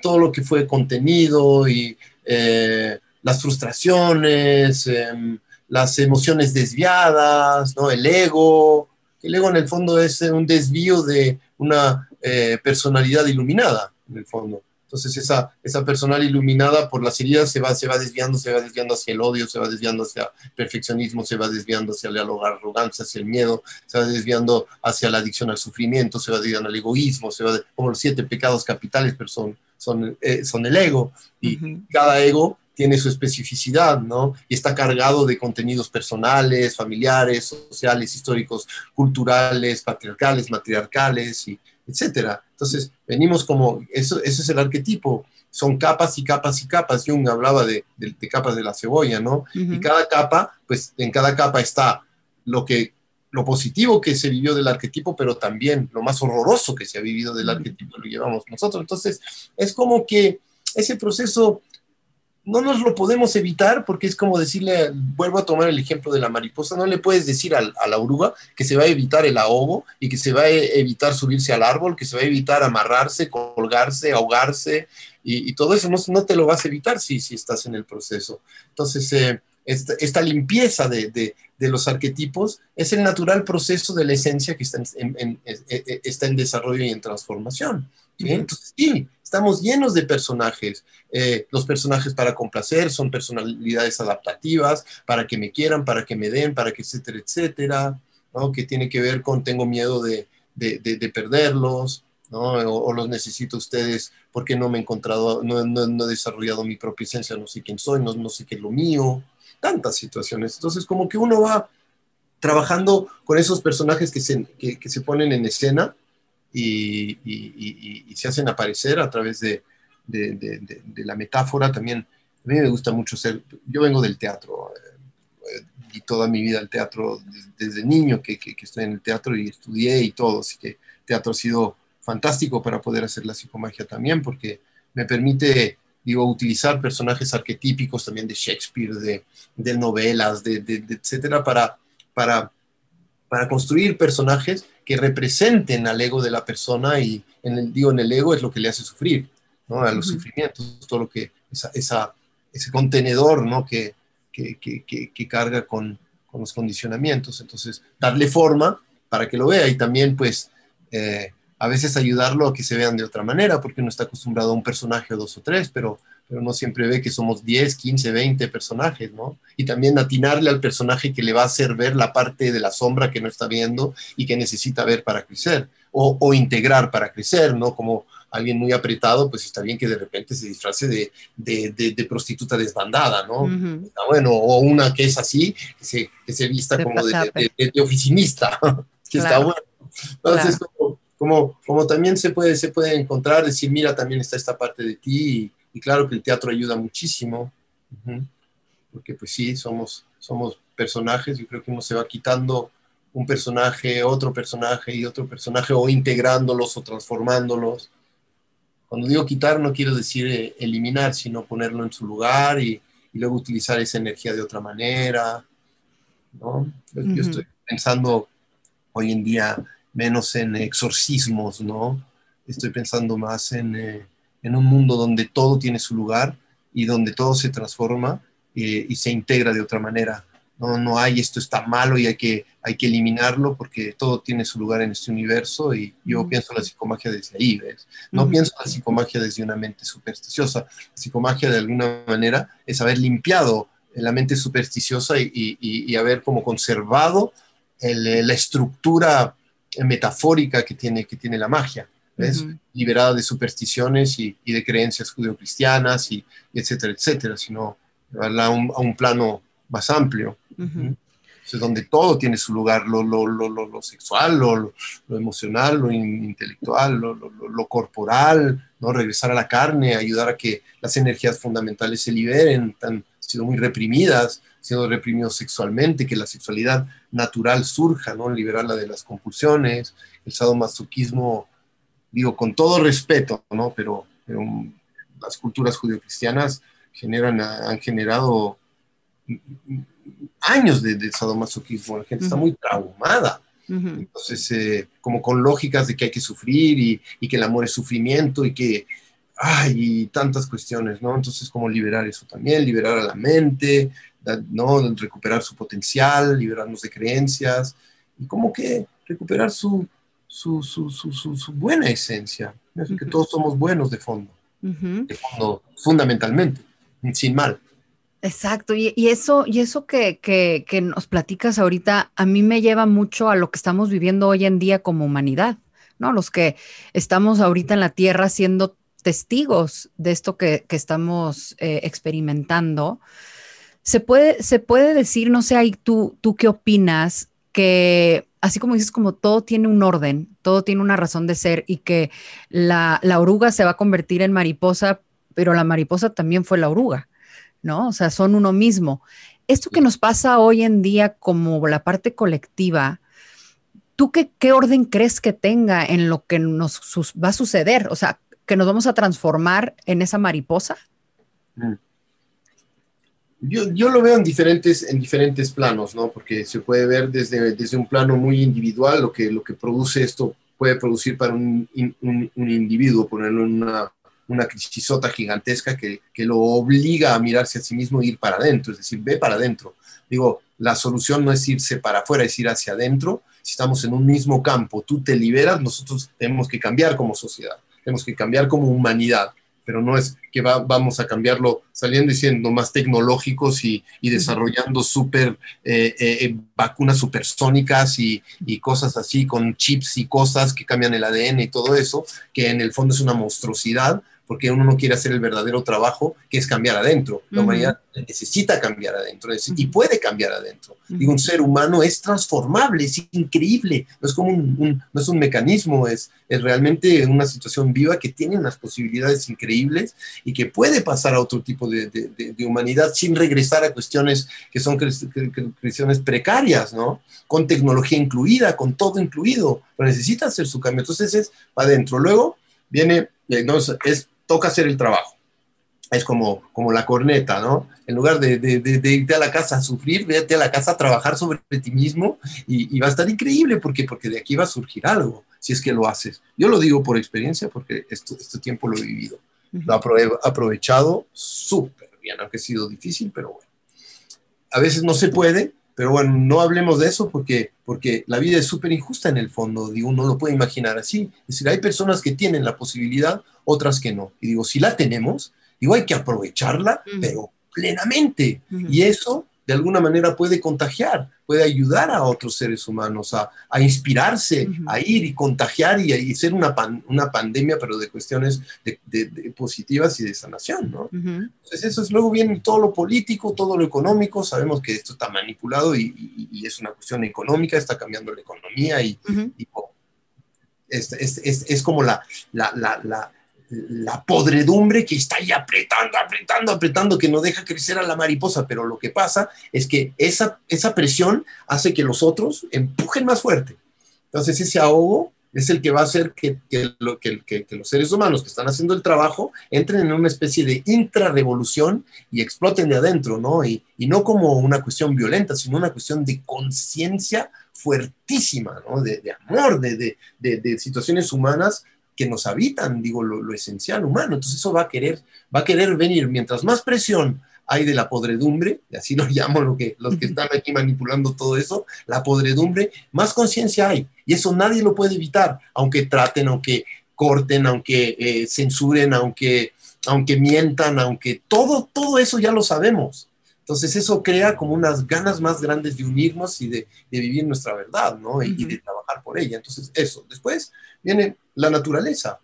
todo lo que fue contenido y eh, las frustraciones, em, las emociones desviadas, ¿no? el ego. El ego en el fondo es un desvío de una eh, personalidad iluminada, en el fondo. Entonces esa, esa personal iluminada por las heridas se va, se va desviando, se va desviando hacia el odio, se va desviando hacia el perfeccionismo, se va desviando hacia la arrogancia, hacia el miedo, se va desviando hacia la adicción al sufrimiento, se va desviando al egoísmo, se va como los siete pecados capitales, pero son, son, eh, son el ego. Y cada ego tiene su especificidad, ¿no? Y está cargado de contenidos personales, familiares, sociales, históricos, culturales, patriarcales, matriarcales y etcétera. Entonces, venimos como, eso, ese es el arquetipo, son capas y capas y capas. Jung hablaba de, capas de la cebolla, ¿no? Y cada capa, pues en cada capa está lo que lo positivo que se vivió del arquetipo, pero también lo más horroroso que se ha vivido del arquetipo lo llevamos nosotros. Entonces, es como que ese proceso no nos lo podemos evitar porque es como decirle, vuelvo a tomar el ejemplo de la mariposa, no le puedes decir a la oruga que se va a evitar el ahogo y que se va a evitar subirse al árbol, que se va a evitar amarrarse, colgarse, ahogarse y, todo eso no, no, te lo vas a evitar si, si estás en el proceso. Entonces, eh, esta, limpieza de, los arquetipos es el natural proceso de la esencia que está en, está en desarrollo y en transformación. Entonces, sí, estamos llenos de personajes. Eh, los personajes para complacer son personalidades adaptativas, para que me quieran, para que me den, para que etcétera, etcétera, ¿no? que tiene que ver con tengo miedo de, perderlos, ¿no? O, los necesito ustedes porque no me he encontrado, no, he desarrollado mi propia esencia, no sé quién soy, no, no sé qué es lo mío, tantas situaciones. Entonces, como que uno va trabajando con esos personajes que se, que se ponen en escena y, se hacen aparecer a través de, la metáfora. También a mí me gusta mucho ser, yo vengo del teatro eh, y toda mi vida el teatro desde, niño que, estoy en el teatro y estudié y todo, así que teatro ha sido fantástico para poder hacer la psicomagia también porque me permite digo, utilizar personajes arquetípicos también de Shakespeare, de, novelas, de, etcétera, para, para, para construir personajes que representen al ego de la persona y en el, digo, en el ego es lo que le hace sufrir, ¿no? A los sufrimientos, todo lo que, esa, ese contenedor, ¿no? Que, que, que, carga con, con, los condicionamientos. Entonces, darle forma para que lo vea y también, pues, eh, a veces ayudarlo a que se vean de otra manera, porque uno está acostumbrado a un personaje o dos o tres, pero pero no siempre ve que somos 10, 15, 20 personajes, ¿no? Y también atinarle al personaje que le va a hacer ver la parte de la sombra que no está viendo y que necesita ver para crecer, o, integrar para crecer, ¿no? Como alguien muy apretado, pues está bien que de repente se disfrace de, de, prostituta desbandada, ¿no? Está bueno, o una que es así, que se, que se vista como de, oficinista, [laughs] que está bueno. Entonces, como, como, como, también se puede, se puede encontrar, decir, mira, también está esta parte de ti y claro que el teatro ayuda muchísimo, porque pues sí, somos, somos personajes, yo creo que uno se va quitando un personaje, otro personaje y otro personaje, o integrándolos o transformándolos. Cuando digo quitar no quiero decir eh, eliminar, sino ponerlo en su lugar y, luego utilizar esa energía de otra manera. ¿no? Yo estoy pensando hoy en día menos en exorcismos, ¿no? Estoy pensando más en... Eh, en un mundo donde todo tiene su lugar y donde todo se transforma eh, y se integra de otra manera. No, no hay esto está malo y hay que, hay que eliminarlo porque todo tiene su lugar en este universo y yo pienso la psicomagia desde ahí, ¿ves? No pienso la psicomagia desde una mente supersticiosa. La psicomagia de alguna manera es haber limpiado la mente supersticiosa y, y, haber como conservado la estructura metafórica que tiene, que tiene la magia liberada de supersticiones y, de creencias judeocristianas y, y, etcétera, etcétera, sino a un, plano más amplio. donde todo tiene su lugar, lo, lo, lo, lo sexual, lo, emocional, lo intelectual, lo, corporal, ¿no? regresar a la carne, ayudar a que las energías fundamentales se liberen, han sido muy reprimidas, siendo reprimidos sexualmente, que la sexualidad natural surja, ¿no? liberarla de las compulsiones, el sadomasoquismo digo con todo respeto, ¿no? Pero, las culturas judio-cristianas generan, han generado años de, de sadomasoquismo, la gente está muy traumada. Entonces, eh, como con lógicas de que hay que sufrir y, y, que el amor es sufrimiento y que, ay, tantas cuestiones, ¿no? Entonces, como liberar eso también, liberar a la mente, ¿no? Recuperar su potencial, liberarnos de creencias y como que recuperar su, su, su, su buena esencia, que todos somos buenos de fondo, de fondo, fundamentalmente, sin mal. Exacto, y, eso, y eso que, que, que, nos platicas ahorita, a mí me lleva mucho a lo que estamos viviendo hoy en día como humanidad, ¿no? Los que estamos ahorita en la Tierra siendo testigos de esto que, que estamos eh, experimentando. Se puede, se puede decir, no sé, tú, tú qué opinas, que así como dices, como todo tiene un orden, todo tiene una razón de ser y que la, la oruga se va a convertir en mariposa, pero la mariposa también fue la oruga. ¿no? O sea, son uno mismo. Esto que nos pasa hoy en día como la parte colectiva, ¿tú qué, qué orden crees que tenga en lo que nos va a suceder? O sea, que nos vamos a transformar en esa mariposa. Mm. Yo, yo, lo veo en diferentes, en diferentes planos, ¿no? Porque se puede ver desde, desde un plano muy individual lo que, lo que produce esto puede producir para un, un, individuo, ponerlo en una una crisisota gigantesca que, que, lo obliga a mirarse a sí mismo e ir para adentro, es decir, ve para adentro. Digo, la solución no es irse para afuera, es ir hacia adentro. Si estamos en un mismo campo, tú te liberas, nosotros tenemos que cambiar como sociedad, tenemos que cambiar como humanidad pero no es que vamos a cambiarlo saliendo y siendo más tecnológicos y, desarrollando super eh, eh, eh, vacunas supersónicas y, y, cosas así con chips y cosas que cambian el ADN y todo eso, que en el fondo es una monstruosidad, porque uno no quiere hacer el verdadero trabajo, que es cambiar adentro. La humanidad necesita cambiar adentro y puede cambiar adentro. Digo, un ser humano es transformable, es increíble, no es como un, no es un mecanismo, es, es realmente una situación viva que tiene unas posibilidades increíbles y que puede pasar a otro tipo de, de, humanidad sin regresar a cuestiones que son cuestiones precarias, ¿no? Con tecnología incluida, con todo incluido, pero necesita hacer su cambio. Entonces es para adentro. Luego viene, no, es toca hacer el trabajo. Es como, como la corneta, ¿no? En lugar de, de, irte a la casa a sufrir, vete a la casa a trabajar sobre ti mismo y, va a estar increíble porque, porque de aquí va a surgir algo, si es que lo haces. Yo lo digo por experiencia porque esto, este tiempo lo he vivido. Lo he aprovechado súper bien, aunque ha sido difícil, pero bueno. A veces no se puede, pero bueno, no hablemos de eso porque, porque la vida es súper injusta en el fondo, digo, uno lo puede imaginar así. Es decir, hay personas que tienen la posibilidad, otras que no. Y digo, si la tenemos, digo, hay que aprovecharla, pero plenamente. Y eso de alguna manera puede contagiar, puede ayudar a otros seres humanos a, a inspirarse, a ir y contagiar y, y ser una, una pandemia, pero de cuestiones de, de, positivas y de sanación, ¿no? Entonces eso es, luego viene todo lo político, todo lo económico, sabemos que esto está manipulado y, y, es una cuestión económica, está cambiando la economía y, es, es, es, como la, la, la la podredumbre que está ahí apretando, apretando, apretando, que no deja crecer a la mariposa, pero lo que pasa es que esa, esa presión hace que los otros empujen más fuerte. Entonces ese ahogo es el que va a hacer que, que, que, los seres humanos que están haciendo el trabajo entren en una especie de intrarrevolución y exploten de adentro, ¿no? Y, y no como una cuestión violenta, sino una cuestión de conciencia fuertísima, ¿no? De, de amor, de, de, de, situaciones humanas que nos habitan, digo, lo, esencial humano. Entonces eso va a querer, va a querer venir. Mientras más presión hay de la podredumbre, y así lo [laughs] llamo lo que, los que están aquí manipulando todo eso, la podredumbre, más conciencia hay. Y eso nadie lo puede evitar, aunque traten, aunque corten, aunque eh, censuren, aunque, aunque mientan, aunque todo, todo eso ya lo sabemos. Entonces eso crea como unas ganas más grandes de unirnos y de, vivir nuestra verdad, ¿no? y, de trabajar por ella. Entonces eso. Después viene la naturaleza.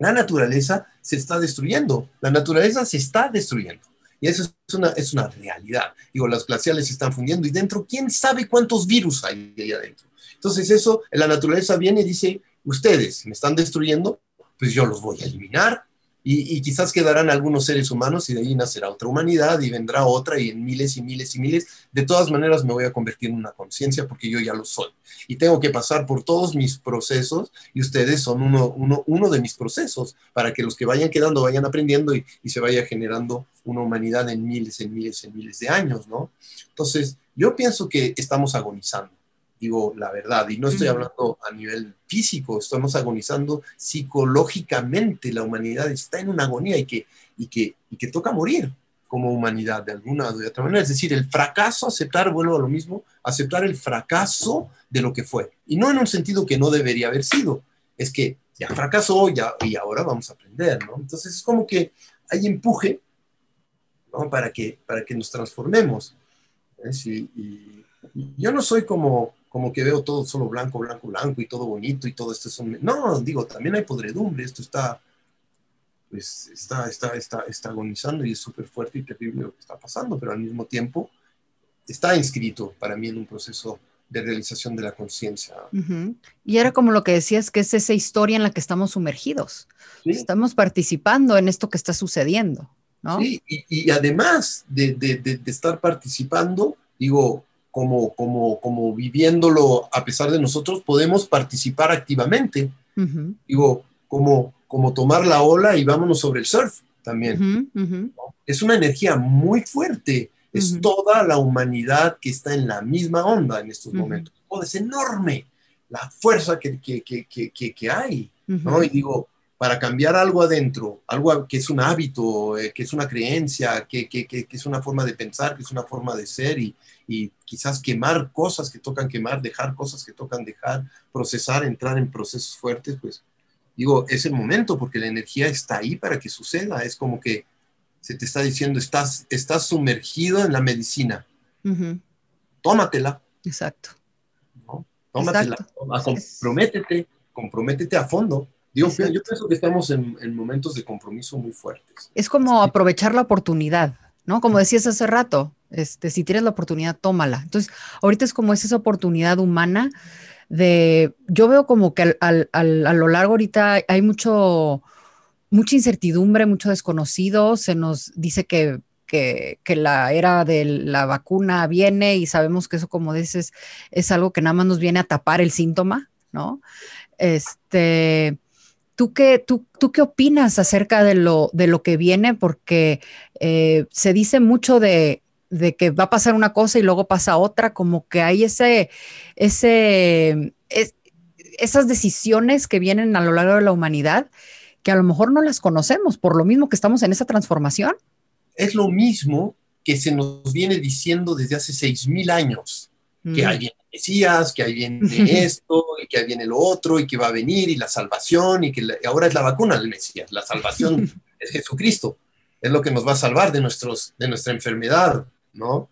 La naturaleza se está destruyendo. La naturaleza se está destruyendo. Y eso es una, es una realidad. Digo, las glaciales se están fundiendo y dentro, ¿quién sabe cuántos virus hay ahí adentro? Entonces eso, la naturaleza viene y dice, ustedes me están destruyendo, pues yo los voy a eliminar Y, quizás quedarán algunos seres humanos y de ahí nacerá otra humanidad y vendrá otra y en miles y miles y miles. De todas maneras me voy a convertir en una conciencia porque yo ya lo soy. Y tengo que pasar por todos mis procesos y ustedes son uno, uno, uno de mis procesos para que los que vayan quedando vayan aprendiendo y, y se vaya generando una humanidad en miles, en miles, en miles de años, ¿no? Entonces, yo pienso que estamos agonizando digo la verdad, y no estoy hablando a nivel físico, estamos agonizando psicológicamente, la humanidad está en una agonía y que, y que, y que toca morir como humanidad de alguna o de otra manera. Es decir, el fracaso, aceptar, vuelvo a lo mismo, aceptar el fracaso de lo que fue. Y no en un sentido que no debería haber sido, es que ya fracasó ya, y ahora vamos a aprender, ¿no? Entonces es como que hay empuje ¿no? para, que, para que nos transformemos. y yo no soy como como que veo todo solo blanco, blanco, blanco y todo bonito y todo esto son... No, digo, también hay podredumbre, esto está, pues, está, está, está, está agonizando y es súper fuerte y terrible lo que está pasando, pero al mismo tiempo está inscrito para mí en un proceso de realización de la conciencia. Y era como lo que decías, que es esa historia en la que estamos sumergidos. Estamos participando en esto que está sucediendo, ¿no? Sí, y, y además de, de, de, de, estar participando, digo, como, como, como viviéndolo a pesar de nosotros, podemos participar activamente. Digo, como, como tomar la ola y vámonos sobre el surf también. Es una energía muy fuerte. Es toda la humanidad que está en la misma onda en estos momentos. Oh, es enorme la fuerza que, que, que, que hay. ¿no? Y digo, para cambiar algo adentro, algo que es un hábito, eh, que es una creencia, que, que, que, es una forma de pensar, que es una forma de ser y, y, quizás quemar cosas que tocan quemar, dejar cosas que tocan dejar, procesar, entrar en procesos fuertes, pues digo, es el momento porque la energía está ahí para que suceda. Es como que se te está diciendo, estás, estás sumergido en la medicina. Tómatela. Exacto. Tómatela. Comprométete, comprométete a fondo yo pienso que estamos en, momentos de compromiso muy fuertes. Es como aprovechar la oportunidad, ¿no? Como decías hace rato, este, si tienes la oportunidad, tómala. Entonces, ahorita es como es esa oportunidad humana de, yo veo como que al, a lo largo ahorita hay mucho, mucha incertidumbre, mucho desconocido, se nos dice que que, que, la era de la vacuna viene y sabemos que eso, como dices, es algo que nada más nos viene a tapar el síntoma, ¿no? Este, ¿Tú qué, tú, tú qué opinas acerca de lo, de lo que viene? Porque eh, se dice mucho de, de, que va a pasar una cosa y luego pasa otra, como que hay ese, ese, esas decisiones que vienen a lo largo de la humanidad que a lo mejor no las conocemos, por lo mismo que estamos en esa transformación. Es lo mismo que se nos viene diciendo desde hace seis mil años, que mm. hay Mesías, que ahí viene esto, y que ahí viene lo otro, y que va a venir, y la salvación, y que ahora es la vacuna del Mesías, la salvación [laughs] es Jesucristo, es lo que nos va a salvar de, nuestros, de nuestra enfermedad, ¿no?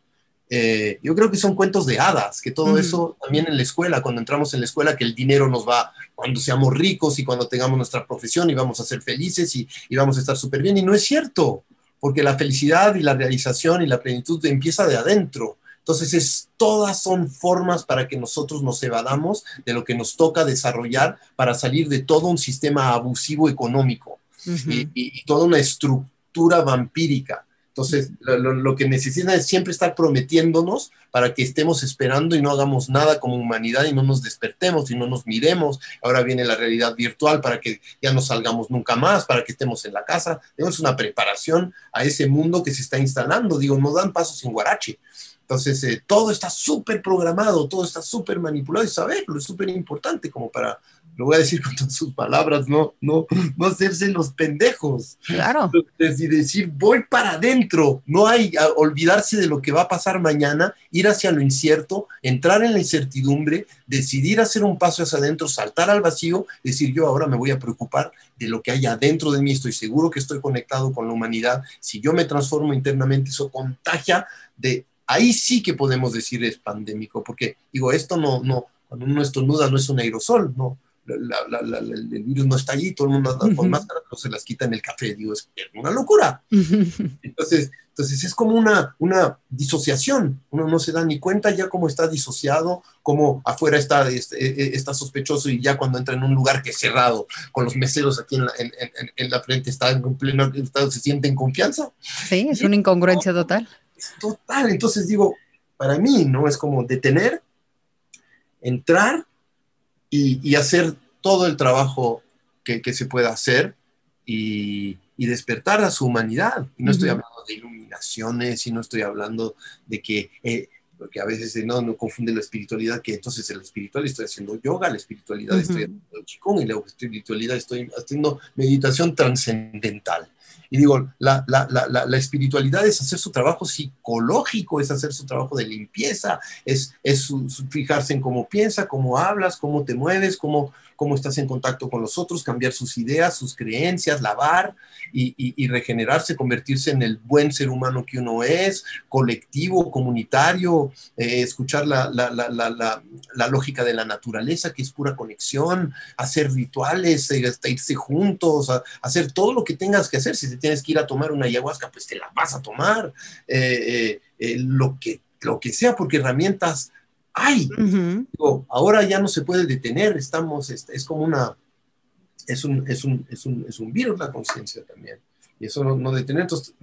Eh, yo creo que son cuentos de hadas, que todo eso también en la escuela, cuando entramos en la escuela, que el dinero nos va, cuando seamos ricos y cuando tengamos nuestra profesión y vamos a ser felices y, y vamos a estar súper bien, y no es cierto, porque la felicidad y la realización y la plenitud empieza de adentro, entonces, es, todas son formas para que nosotros nos evadamos de lo que nos toca desarrollar para salir de todo un sistema abusivo económico y, toda una estructura vampírica. Entonces, lo, que necesita es siempre estar prometiéndonos para que estemos esperando y no hagamos nada como humanidad y no nos despertemos y no nos miremos. Ahora viene la realidad virtual para que ya no salgamos nunca más, para que estemos en la casa. Tenemos una preparación a ese mundo que se está instalando. Digo, no dan pasos sin guarache. Entonces, eh, todo está súper programado, todo está súper manipulado y saberlo es súper importante como para, lo voy a decir con todas sus palabras, no, no, no hacerse los pendejos. Claro. Es decir, voy para adentro, no hay olvidarse de lo que va a pasar mañana, ir hacia lo incierto, entrar en la incertidumbre, decidir hacer un paso hacia adentro, saltar al vacío, decir yo ahora me voy a preocupar de lo que hay adentro de mí, estoy seguro que estoy conectado con la humanidad, si yo me transformo internamente, eso contagia de ahí sí que podemos decir es pandémico, porque digo, esto no, no, cuando uno estornuda no es un aerosol, no, el virus no está allí, todo el mundo anda con máscara, pero se las quita en el café, digo, es una locura. Entonces, Entonces es como una, una disociación, uno no se da ni cuenta ya cómo está disociado, cómo afuera está, este, e, e, está sospechoso y ya cuando entra en un lugar que es cerrado, con los meseros aquí en la, en, la frente, está en pleno estado, se siente en confianza. Sí, es una incongruencia total. Total, entonces digo, para mí, ¿no? Es como detener, entrar y, y hacer todo el trabajo que, que se pueda hacer y, y, despertar a su humanidad. Y no estoy hablando de iluminaciones y no estoy hablando de que, eh, porque a veces no, no confunde la espiritualidad, que entonces en la espiritualidad estoy haciendo yoga, la espiritualidad estoy haciendo chikung y la espiritualidad estoy haciendo meditación trascendental. Y digo, la, la, la, la, espiritualidad es hacer su trabajo psicológico, es hacer su trabajo de limpieza, es, es fijarse en cómo piensa, cómo hablas, cómo te mueves, cómo, cómo estás en contacto con los otros, cambiar sus ideas, sus creencias, lavar y, regenerarse, convertirse en el buen ser humano que uno es, colectivo, comunitario, eh, escuchar la, lógica de la naturaleza, que es pura conexión, hacer rituales, eh, irse juntos, hacer todo lo que tengas que hacer. Si te tienes que ir a tomar una ayahuasca, pues te la vas a tomar. Eh, lo, que, lo que sea, porque herramientas ¡ay! ahora ya no se puede detener, estamos, es, como una, es un, es un, es un, es un virus la conciencia también. Y eso no, no detener, entonces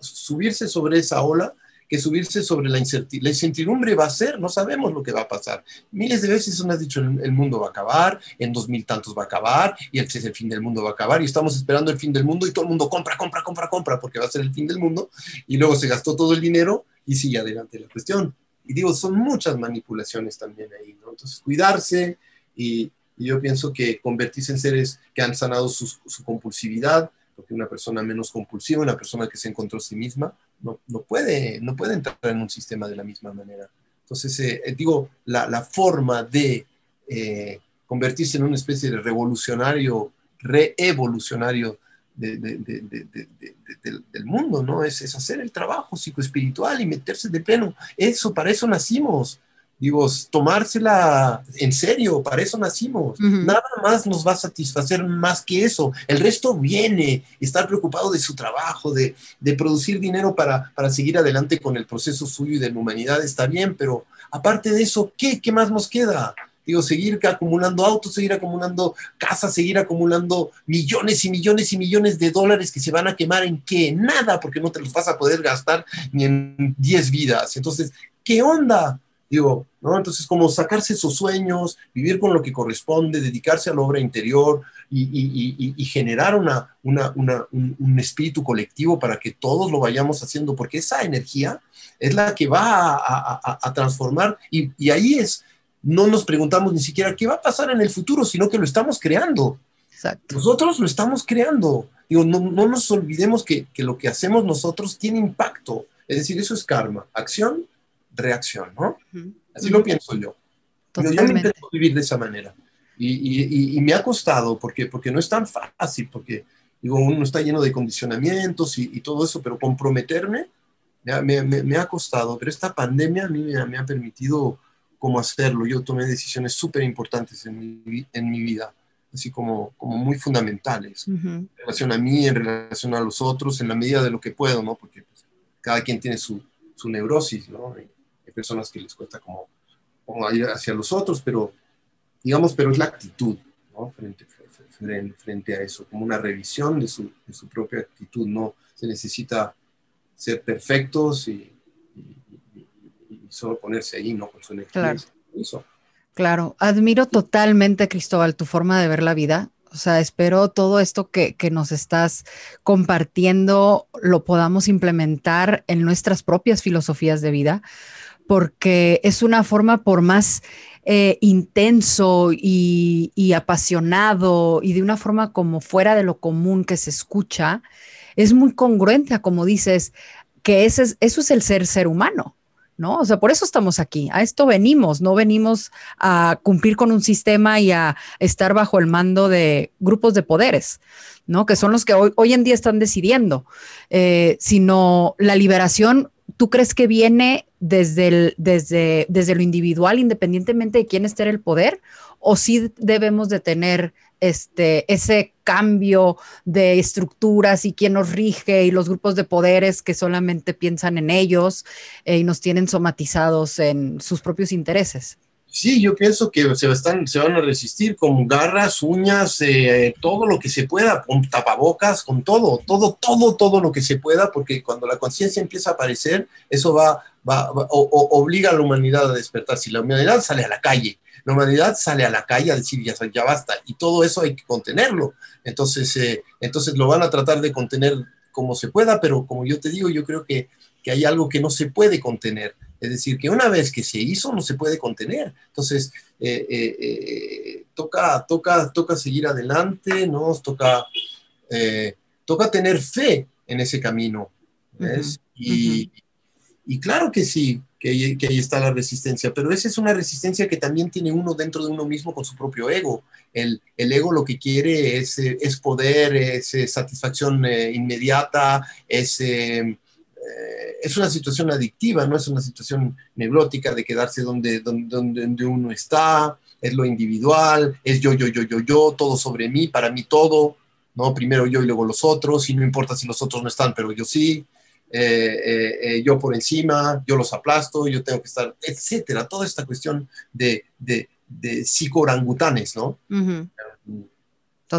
subirse sobre esa ola, que subirse sobre la incertidumbre. La incertidumbre va a ser, no sabemos lo que va a pasar. Miles de veces nos has dicho, el mundo va a acabar, en dos mil tantos va a acabar, y el, el fin del mundo va a acabar, y estamos esperando el fin del mundo, y todo el mundo compra, compra, compra, compra, porque va a ser el fin del mundo, y luego se gastó todo el dinero, y sigue adelante la cuestión. Y digo, son muchas manipulaciones también ahí, ¿no? Entonces, cuidarse y, yo pienso que convertirse en seres que han sanado su, compulsividad, porque una persona menos compulsiva, una persona que se encontró a sí misma, no, no, puede, no puede entrar en un sistema de la misma manera. Entonces, eh, eh, digo, la, la, forma de eh, convertirse en una especie de revolucionario, reevolucionario del mundo, ¿no? Es, es, hacer el trabajo psicoespiritual y meterse de pleno. Eso, para eso nacimos. Digo, tomársela en serio, para eso nacimos. Nada más nos va a satisfacer más que eso. El resto viene, estar preocupado de su trabajo, de, de producir dinero para, para seguir adelante con el proceso suyo y de la humanidad, está bien, pero aparte de eso, ¿qué? ¿Qué más nos queda? Digo, seguir acumulando autos, seguir acumulando casas, seguir acumulando millones y millones y millones de dólares que se van a quemar en qué? Nada, porque no te los vas a poder gastar ni en 10 vidas. Entonces, ¿qué onda? Digo, ¿no? Entonces, como sacarse esos sueños, vivir con lo que corresponde, dedicarse a la obra interior y, generar una, un, espíritu colectivo para que todos lo vayamos haciendo, porque esa energía es la que va a transformar y, ahí es no nos preguntamos ni siquiera qué va a pasar en el futuro, sino que lo estamos creando. Exacto. Nosotros lo estamos creando. Digo, no, nos olvidemos que, lo que hacemos nosotros tiene impacto. Es decir, eso es karma. Acción, reacción, ¿no? Así lo pienso yo. Yo me intento vivir de esa manera. Y, me ha costado, porque, porque no es tan fácil, porque digo, uno está lleno de condicionamientos y, todo eso, pero comprometerme me, ha costado. Pero esta pandemia a mí me ha permitido cómo hacerlo. Yo tomé decisiones súper importantes en mi, en mi vida, así como, como muy fundamentales, en relación a mí, en relación a los otros, en la medida de lo que puedo, ¿no? Porque pues, cada quien tiene su, su neurosis, ¿no? Hay, personas que les cuesta como, como, ir hacia los otros, pero, digamos, pero es la actitud, ¿no? Frente, frente, frente a eso, como una revisión de su, de su propia actitud, ¿no? Se necesita ser perfectos y solo ponerse ahí, ¿no? Con su energía. Claro. claro, admiro totalmente, Cristóbal, tu forma de ver la vida. O sea, espero todo esto que, que, nos estás compartiendo lo podamos implementar en nuestras propias filosofías de vida, porque es una forma por más eh, intenso y, y, apasionado y de una forma como fuera de lo común que se escucha, es muy congruente a como dices, que ese eso es el ser ser humano. ¿No? O sea, por eso estamos aquí, a esto venimos, no venimos a cumplir con un sistema y a estar bajo el mando de grupos de poderes, ¿no? Que son los que hoy, hoy en día están decidiendo, eh, sino la liberación, ¿tú crees que viene desde, el, desde, desde lo individual, independientemente de quién esté en el poder? ¿O sí debemos de tener este, ese cambio de estructuras y quién nos rige y los grupos de poderes que solamente piensan en ellos eh, y nos tienen somatizados en sus propios intereses. Sí, yo pienso que se, están, se van a resistir con garras, uñas, eh, todo lo que se pueda, con tapabocas, con todo, todo, todo, todo lo que se pueda, porque cuando la conciencia empieza a aparecer, eso va, va, obliga a la humanidad a despertar. Si la humanidad sale a la calle, la humanidad sale a la calle a decir ya, ya basta, y todo eso hay que contenerlo. Entonces, eh, entonces lo van a tratar de contener como se pueda, pero como yo te digo, yo creo que, que hay algo que no se puede contener es decir, que una vez que se hizo no se puede contener. Entonces, eh, eh, eh, toca, toca, toca seguir adelante, ¿no? Toca, toca tener fe en ese camino. y, claro que sí, que ahí, está la resistencia, pero esa es una resistencia que también tiene uno dentro de uno mismo con su propio ego. El, ego lo que quiere es, es poder, es satisfacción inmediata, es eh, es una situación adictiva, no es una situación neurótica de quedarse donde, donde, donde uno está, es lo individual, es yo, yo, yo, yo, yo, todo sobre mí, para mí todo, ¿no? Primero yo y luego los otros, y no importa si los otros no están, pero yo sí, eh, eh, yo por encima, yo los aplasto, yo tengo que estar, etcétera, toda esta cuestión de, de, de psico-orangutanes, ¿no?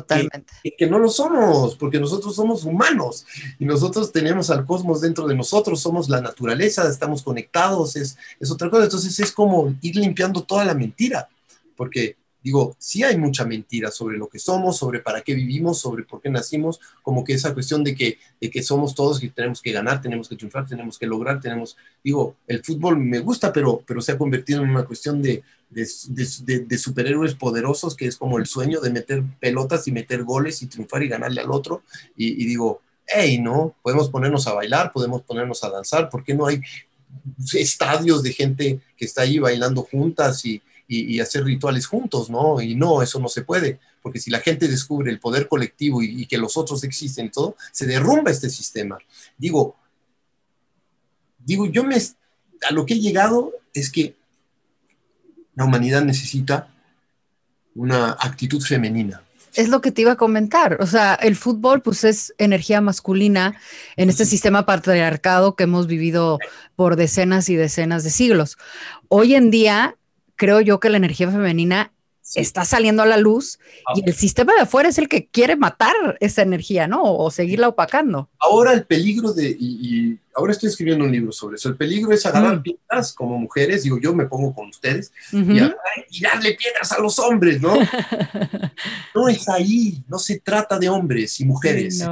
Totalmente. Que, no lo somos, porque nosotros somos humanos y nosotros tenemos al cosmos dentro de nosotros, somos la naturaleza, estamos conectados, es, es otra cosa. Entonces es como ir limpiando toda la mentira, porque digo, sí hay mucha mentira sobre lo que somos, sobre para qué vivimos, sobre por qué nacimos, como que esa cuestión de que, de que somos todos y tenemos que ganar, tenemos que triunfar, tenemos que lograr, tenemos, digo, el fútbol me gusta, pero, pero se ha convertido en una cuestión de, de, superhéroes poderosos, que es como el sueño de meter pelotas y meter goles y triunfar y ganarle al otro. Y, digo, hey, ¿no? Podemos ponernos a bailar, podemos ponernos a danzar, ¿por qué no hay estadios de gente que está ahí bailando juntas y, y, hacer rituales juntos, ¿no? Y no, eso no se puede, porque si la gente descubre el poder colectivo y, que los otros existen y todo, se derrumba este sistema. Digo, digo, yo me, a lo que he llegado es que la humanidad necesita una actitud femenina. Es lo que te iba a comentar. O sea, el fútbol, pues es energía masculina en este sistema patriarcado que hemos vivido por decenas y decenas de siglos. Hoy en día, creo yo que la energía femenina está saliendo a la luz y el sistema de afuera es el que quiere matar esa energía, ¿no? O seguirla opacando. Ahora el peligro de, y, ahora estoy escribiendo un libro sobre eso, el peligro es agarrar piedras como mujeres, digo, yo me pongo con ustedes, y, darle piedras a los hombres, ¿no? [laughs] no es ahí, no se trata de hombres y mujeres, se,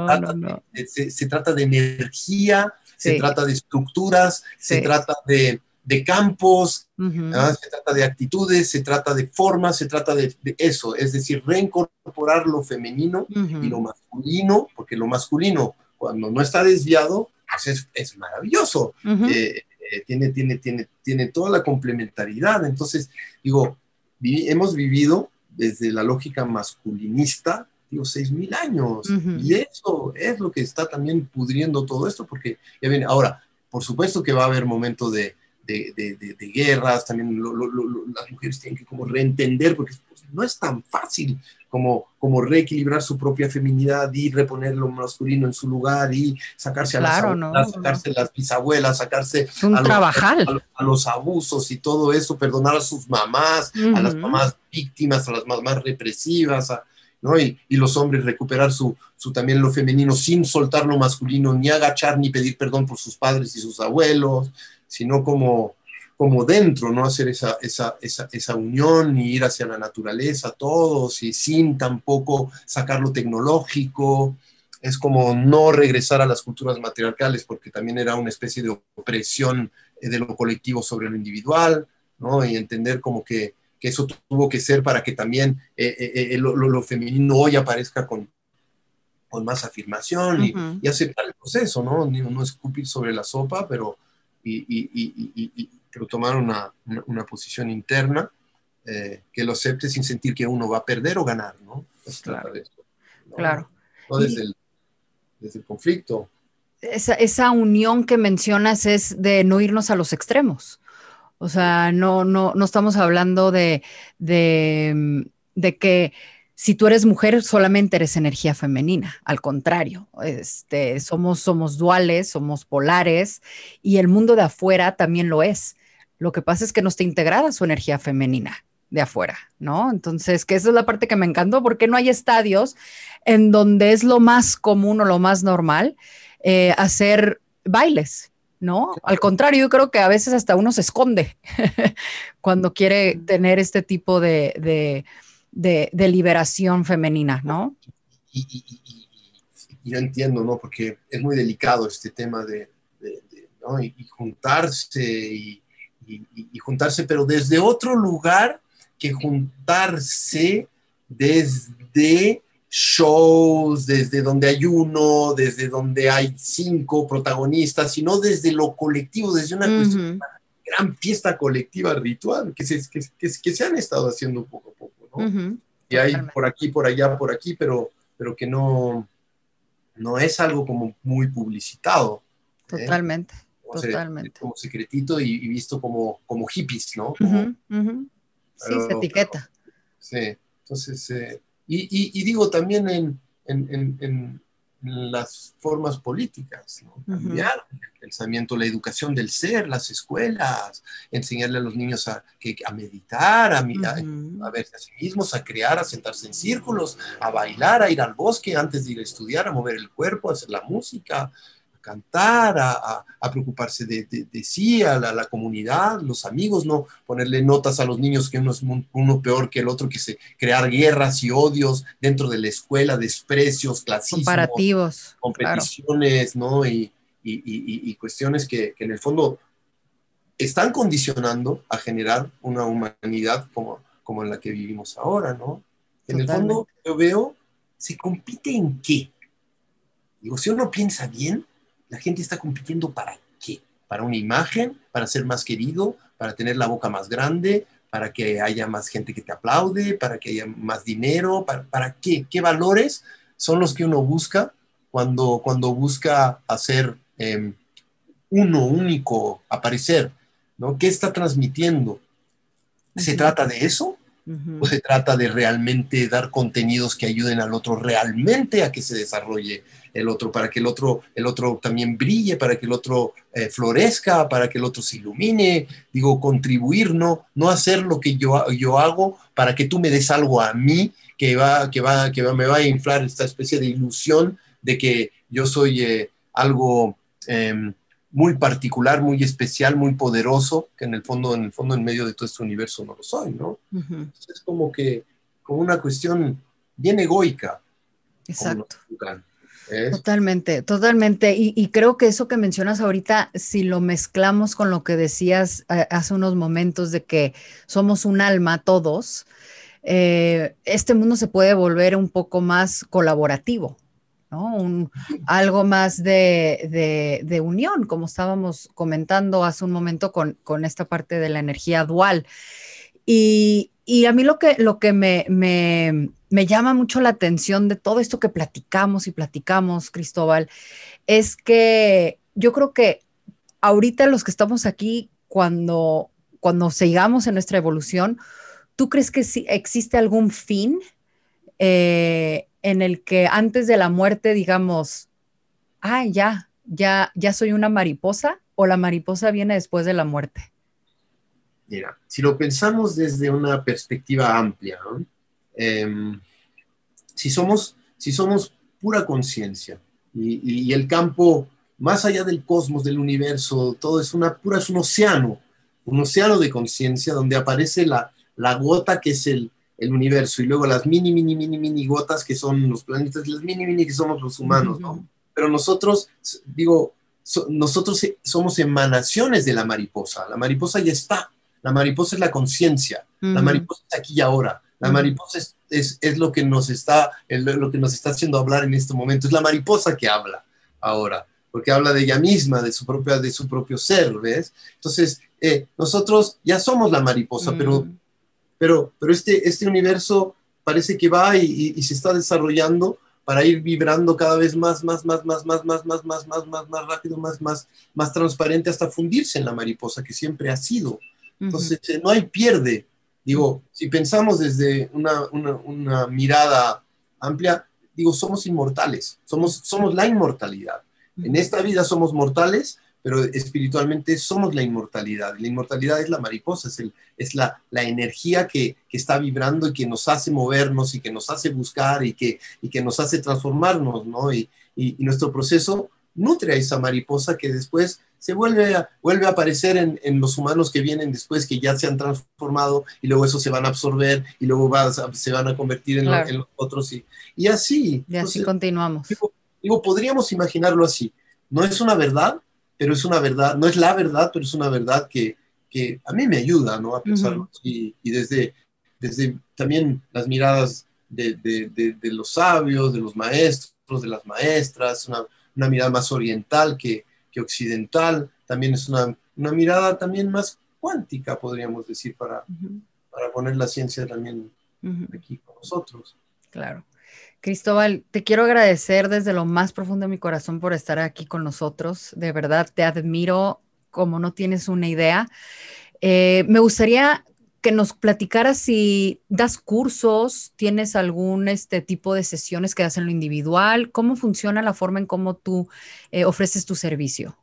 trata De, energía, se trata de estructuras, se trata de de campos, se trata de actitudes, se trata de formas, se trata de, eso, es decir, reincorporar lo femenino y lo masculino, porque lo masculino, cuando no está desviado, pues es, maravilloso, eh, eh, tiene, tiene, tiene, tiene toda la complementariedad. Entonces, digo, hemos vivido desde la lógica masculinista, digo, seis mil años, y eso es lo que está también pudriendo todo esto, porque ya viene, ahora, por supuesto que va a haber momento de de, guerras, también las mujeres tienen que como reentender, porque pues, no es tan fácil como, como reequilibrar su propia feminidad y reponer lo masculino en su lugar y sacarse a, las, sacarse las bisabuelas, sacarse a, los, abusos y todo eso, perdonar a sus mamás, a las mamás víctimas, a las mamás represivas, ¿no? Y, y, los hombres recuperar su, su también lo femenino sin soltar lo masculino, ni agachar ni pedir perdón por sus padres y sus abuelos, sino como, como dentro, ¿no? Hacer esa, esa, esa, esa unión y ir hacia la naturaleza todos y sin tampoco sacar lo tecnológico. Es como no regresar a las culturas matriarcales porque también era una especie de opresión eh, de lo colectivo sobre lo individual, ¿no? Y entender como que, que eso tuvo que ser para que también eh, eh, lo, lo, femenino hoy aparezca con, con más afirmación y, y, aceptar el proceso, ¿no? No escupir sobre la sopa, pero, y, pero tomar una, una, posición interna eh, que lo acepte sin sentir que uno va a perder o ganar, ¿no? claro. claro. No desde, el, desde el conflicto. Esa, esa, unión que mencionas es de no irnos a los extremos. O sea, no, no, no estamos hablando de, de, de que si tú eres mujer, solamente eres energía femenina. Al contrario, este, somos, somos duales, somos polares y el mundo de afuera también lo es. Lo que pasa es que no está integrada su energía femenina de afuera, ¿no? Entonces, que esa es la parte que me encantó, porque no hay estadios en donde es lo más común o lo más normal eh, hacer bailes, ¿no? Al contrario, yo creo que a veces hasta uno se esconde [laughs] cuando quiere tener este tipo de, liberación femenina, ¿no? Y, yo entiendo, ¿no? Porque es muy delicado este tema de, ¿no? y, juntarse y, juntarse, pero desde otro lugar que juntarse desde shows, desde donde hay uno, desde donde hay cinco protagonistas, sino desde lo colectivo, desde una gran fiesta colectiva ritual que se, que, se han estado haciendo poco Y hay por aquí, por allá, por aquí, pero, pero que no, no es algo como muy publicitado. ¿eh? Totalmente, totalmente. como secretito y, visto como, como hippies, ¿no? sí, se etiqueta. Sí, entonces... Eh, y, digo también en, en, las formas políticas, ¿no? cambiar el pensamiento, la educación del ser, las escuelas, enseñarle a los niños a, que, a meditar, a, a, verse a sí mismos, a crear, a sentarse en círculos, a bailar, a ir al bosque antes de ir a estudiar, a mover el cuerpo, a hacer la música, cantar, a, preocuparse de, sí, a la, comunidad, los amigos, no ponerle notas a los niños que uno es uno peor que el otro, que se crear guerras y odios dentro de la escuela, desprecios, clasismo, comparativos, competiciones, ¿no? Y, cuestiones que, en el fondo están condicionando a generar una humanidad como, como en la que vivimos ahora, ¿no? En el fondo yo veo, ¿se compite en qué? Digo, si uno piensa bien, la gente está compitiendo para qué? Para una imagen, para ser más querido, para tener la boca más grande, para que haya más gente que te aplaude, para que haya más dinero, para, qué? ¿Qué valores son los que uno busca cuando, cuando busca hacer em, uno único, aparecer? ¿no? ¿Qué está transmitiendo? ¿Se trata de eso? ¿O se trata de realmente dar contenidos que ayuden al otro realmente a que se desarrolle el otro, para que el otro, el otro también brille, para que el otro eh, florezca, para que el otro se ilumine, digo, contribuir, no, no hacer lo que yo, yo hago para que tú me des algo a mí que, va, que, va, que va, me va a inflar esta especie de ilusión de que yo soy eh, algo em, muy particular, muy especial, muy poderoso, que en el fondo, en el fondo, en medio de todo este universo no lo soy, ¿no? Es como que, como una cuestión bien egoica. Exacto. Totalmente, totalmente. Y, creo que eso que mencionas ahorita, si lo mezclamos con lo que decías eh, hace unos momentos de que somos un alma todos, eh, este mundo se puede volver un poco más colaborativo, ¿no? Un, algo más de, unión, como estábamos comentando hace un momento con, con esta parte de la energía dual. Y, y a mí lo que, lo que me, me, me, llama mucho la atención de todo esto que platicamos y platicamos, Cristóbal, es que yo creo que ahorita los que estamos aquí, cuando, cuando sigamos en nuestra evolución, ¿tú crees que sí existe algún fin eh, en el que antes de la muerte digamos, ah, ya, ya, ya soy una mariposa o la mariposa viene después de la muerte? Mira, si lo pensamos desde una perspectiva amplia, em, si, somos, si somos pura conciencia y, el campo más allá del cosmos, del universo, todo es una pura, es un océano, un océano de conciencia donde aparece la, la gota que es el, el, universo y luego las mini, mini, mini, mini gotas que son los planetas, las mini, mini que somos los humanos, ¿no? Pero nosotros, digo, nosotros somos emanaciones de la mariposa, la mariposa ya está, la mariposa es la conciencia. La mariposa es aquí y ahora. La mariposa es, es, lo, que nos está, lo que nos está haciendo hablar en este momento. Es la mariposa que habla ahora, porque habla de ella misma, de su, propia, de su propio ser, ¿ves? Entonces, eh, nosotros ya somos la mariposa, pero, pero, pero este, este universo parece que va y, y, se está desarrollando para ir vibrando cada vez más, más, más, más, más, más, más, más, más, más, más rápido, más, más, más transparente hasta fundirse en la mariposa que siempre ha sido. Entonces, eh, no hay pierde, Digo, si pensamos desde una, una, mirada amplia, digo, somos inmortales, somos, somos la inmortalidad. En esta vida somos mortales, pero espiritualmente somos la inmortalidad. La inmortalidad es la mariposa, es, el, es la, la, energía que, que, está vibrando y que nos hace movernos y que nos hace buscar y que, y que nos hace transformarnos, ¿no? Y, y, y nuestro proceso nutre a esa mariposa que después se vuelve a, vuelve a aparecer en, en, los humanos que vienen después, que ya se han transformado y luego eso se van a absorber y luego se van a convertir en, los otros y, y así. Y así continuamos. Digo, podríamos imaginarlo así. No es una verdad, pero es una verdad, no es la verdad, pero es una verdad que, que a mí me ayuda ¿no? a pensarlo y, y, desde, desde también las miradas de, de, de, los sabios, de los maestros, de las maestras, una, una mirada más oriental que, que occidental, también es una, una, mirada también más cuántica, podríamos decir, para, para poner la ciencia también aquí con nosotros. Claro. Cristóbal, te quiero agradecer desde lo más profundo de mi corazón por estar aquí con nosotros. De verdad, te admiro como no tienes una idea. Eh, me gustaría que nos platicaras si das cursos, tienes algún este tipo de sesiones que das en lo individual, cómo funciona la forma en cómo tú eh, ofreces tu servicio.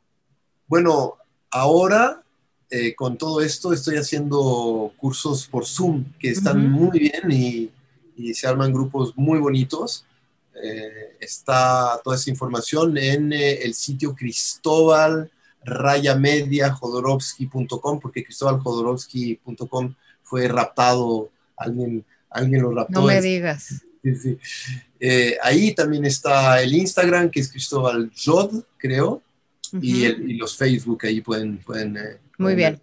Bueno, ahora eh, con todo esto estoy haciendo cursos por Zoom que están muy bien y, se arman grupos muy bonitos. Eh, está toda esa información en el sitio Cristóbal raya media porque cristobaljodorowsky.com fue raptado, alguien, alguien lo raptó. No me digas. Eh, ahí también está el Instagram, que es Cristóbal Jod, creo, y, los Facebook, ahí pueden... pueden eh, Muy bien.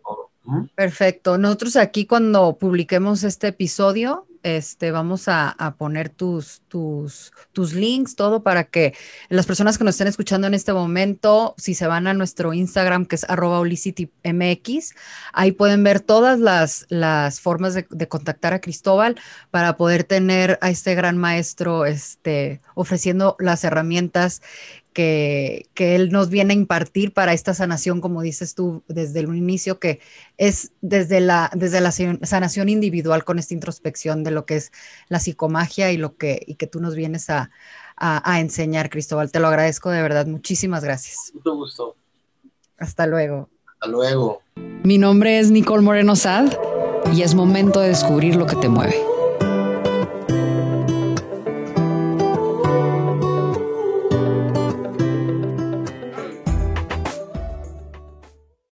Perfecto. Nosotros aquí cuando publiquemos este episodio, este, vamos a, poner tus, tus, tus links, todo para que las personas que nos estén escuchando en este momento, si se van a nuestro Instagram, que es arroba MX, ahí pueden ver todas las, las formas de, de, contactar a Cristóbal para poder tener a este gran maestro este, ofreciendo las herramientas que, Él nos viene a impartir para esta sanación, como dices tú desde el inicio, que es desde la, desde la sanación individual con esta introspección de lo que es la psicomagia y lo que, y que tú nos vienes a, a, enseñar, Cristóbal. Te lo agradezco de verdad. Muchísimas gracias. Mucho gusto. Hasta luego. Hasta luego. Mi nombre es Nicole Moreno Sad y es momento de descubrir lo que te mueve.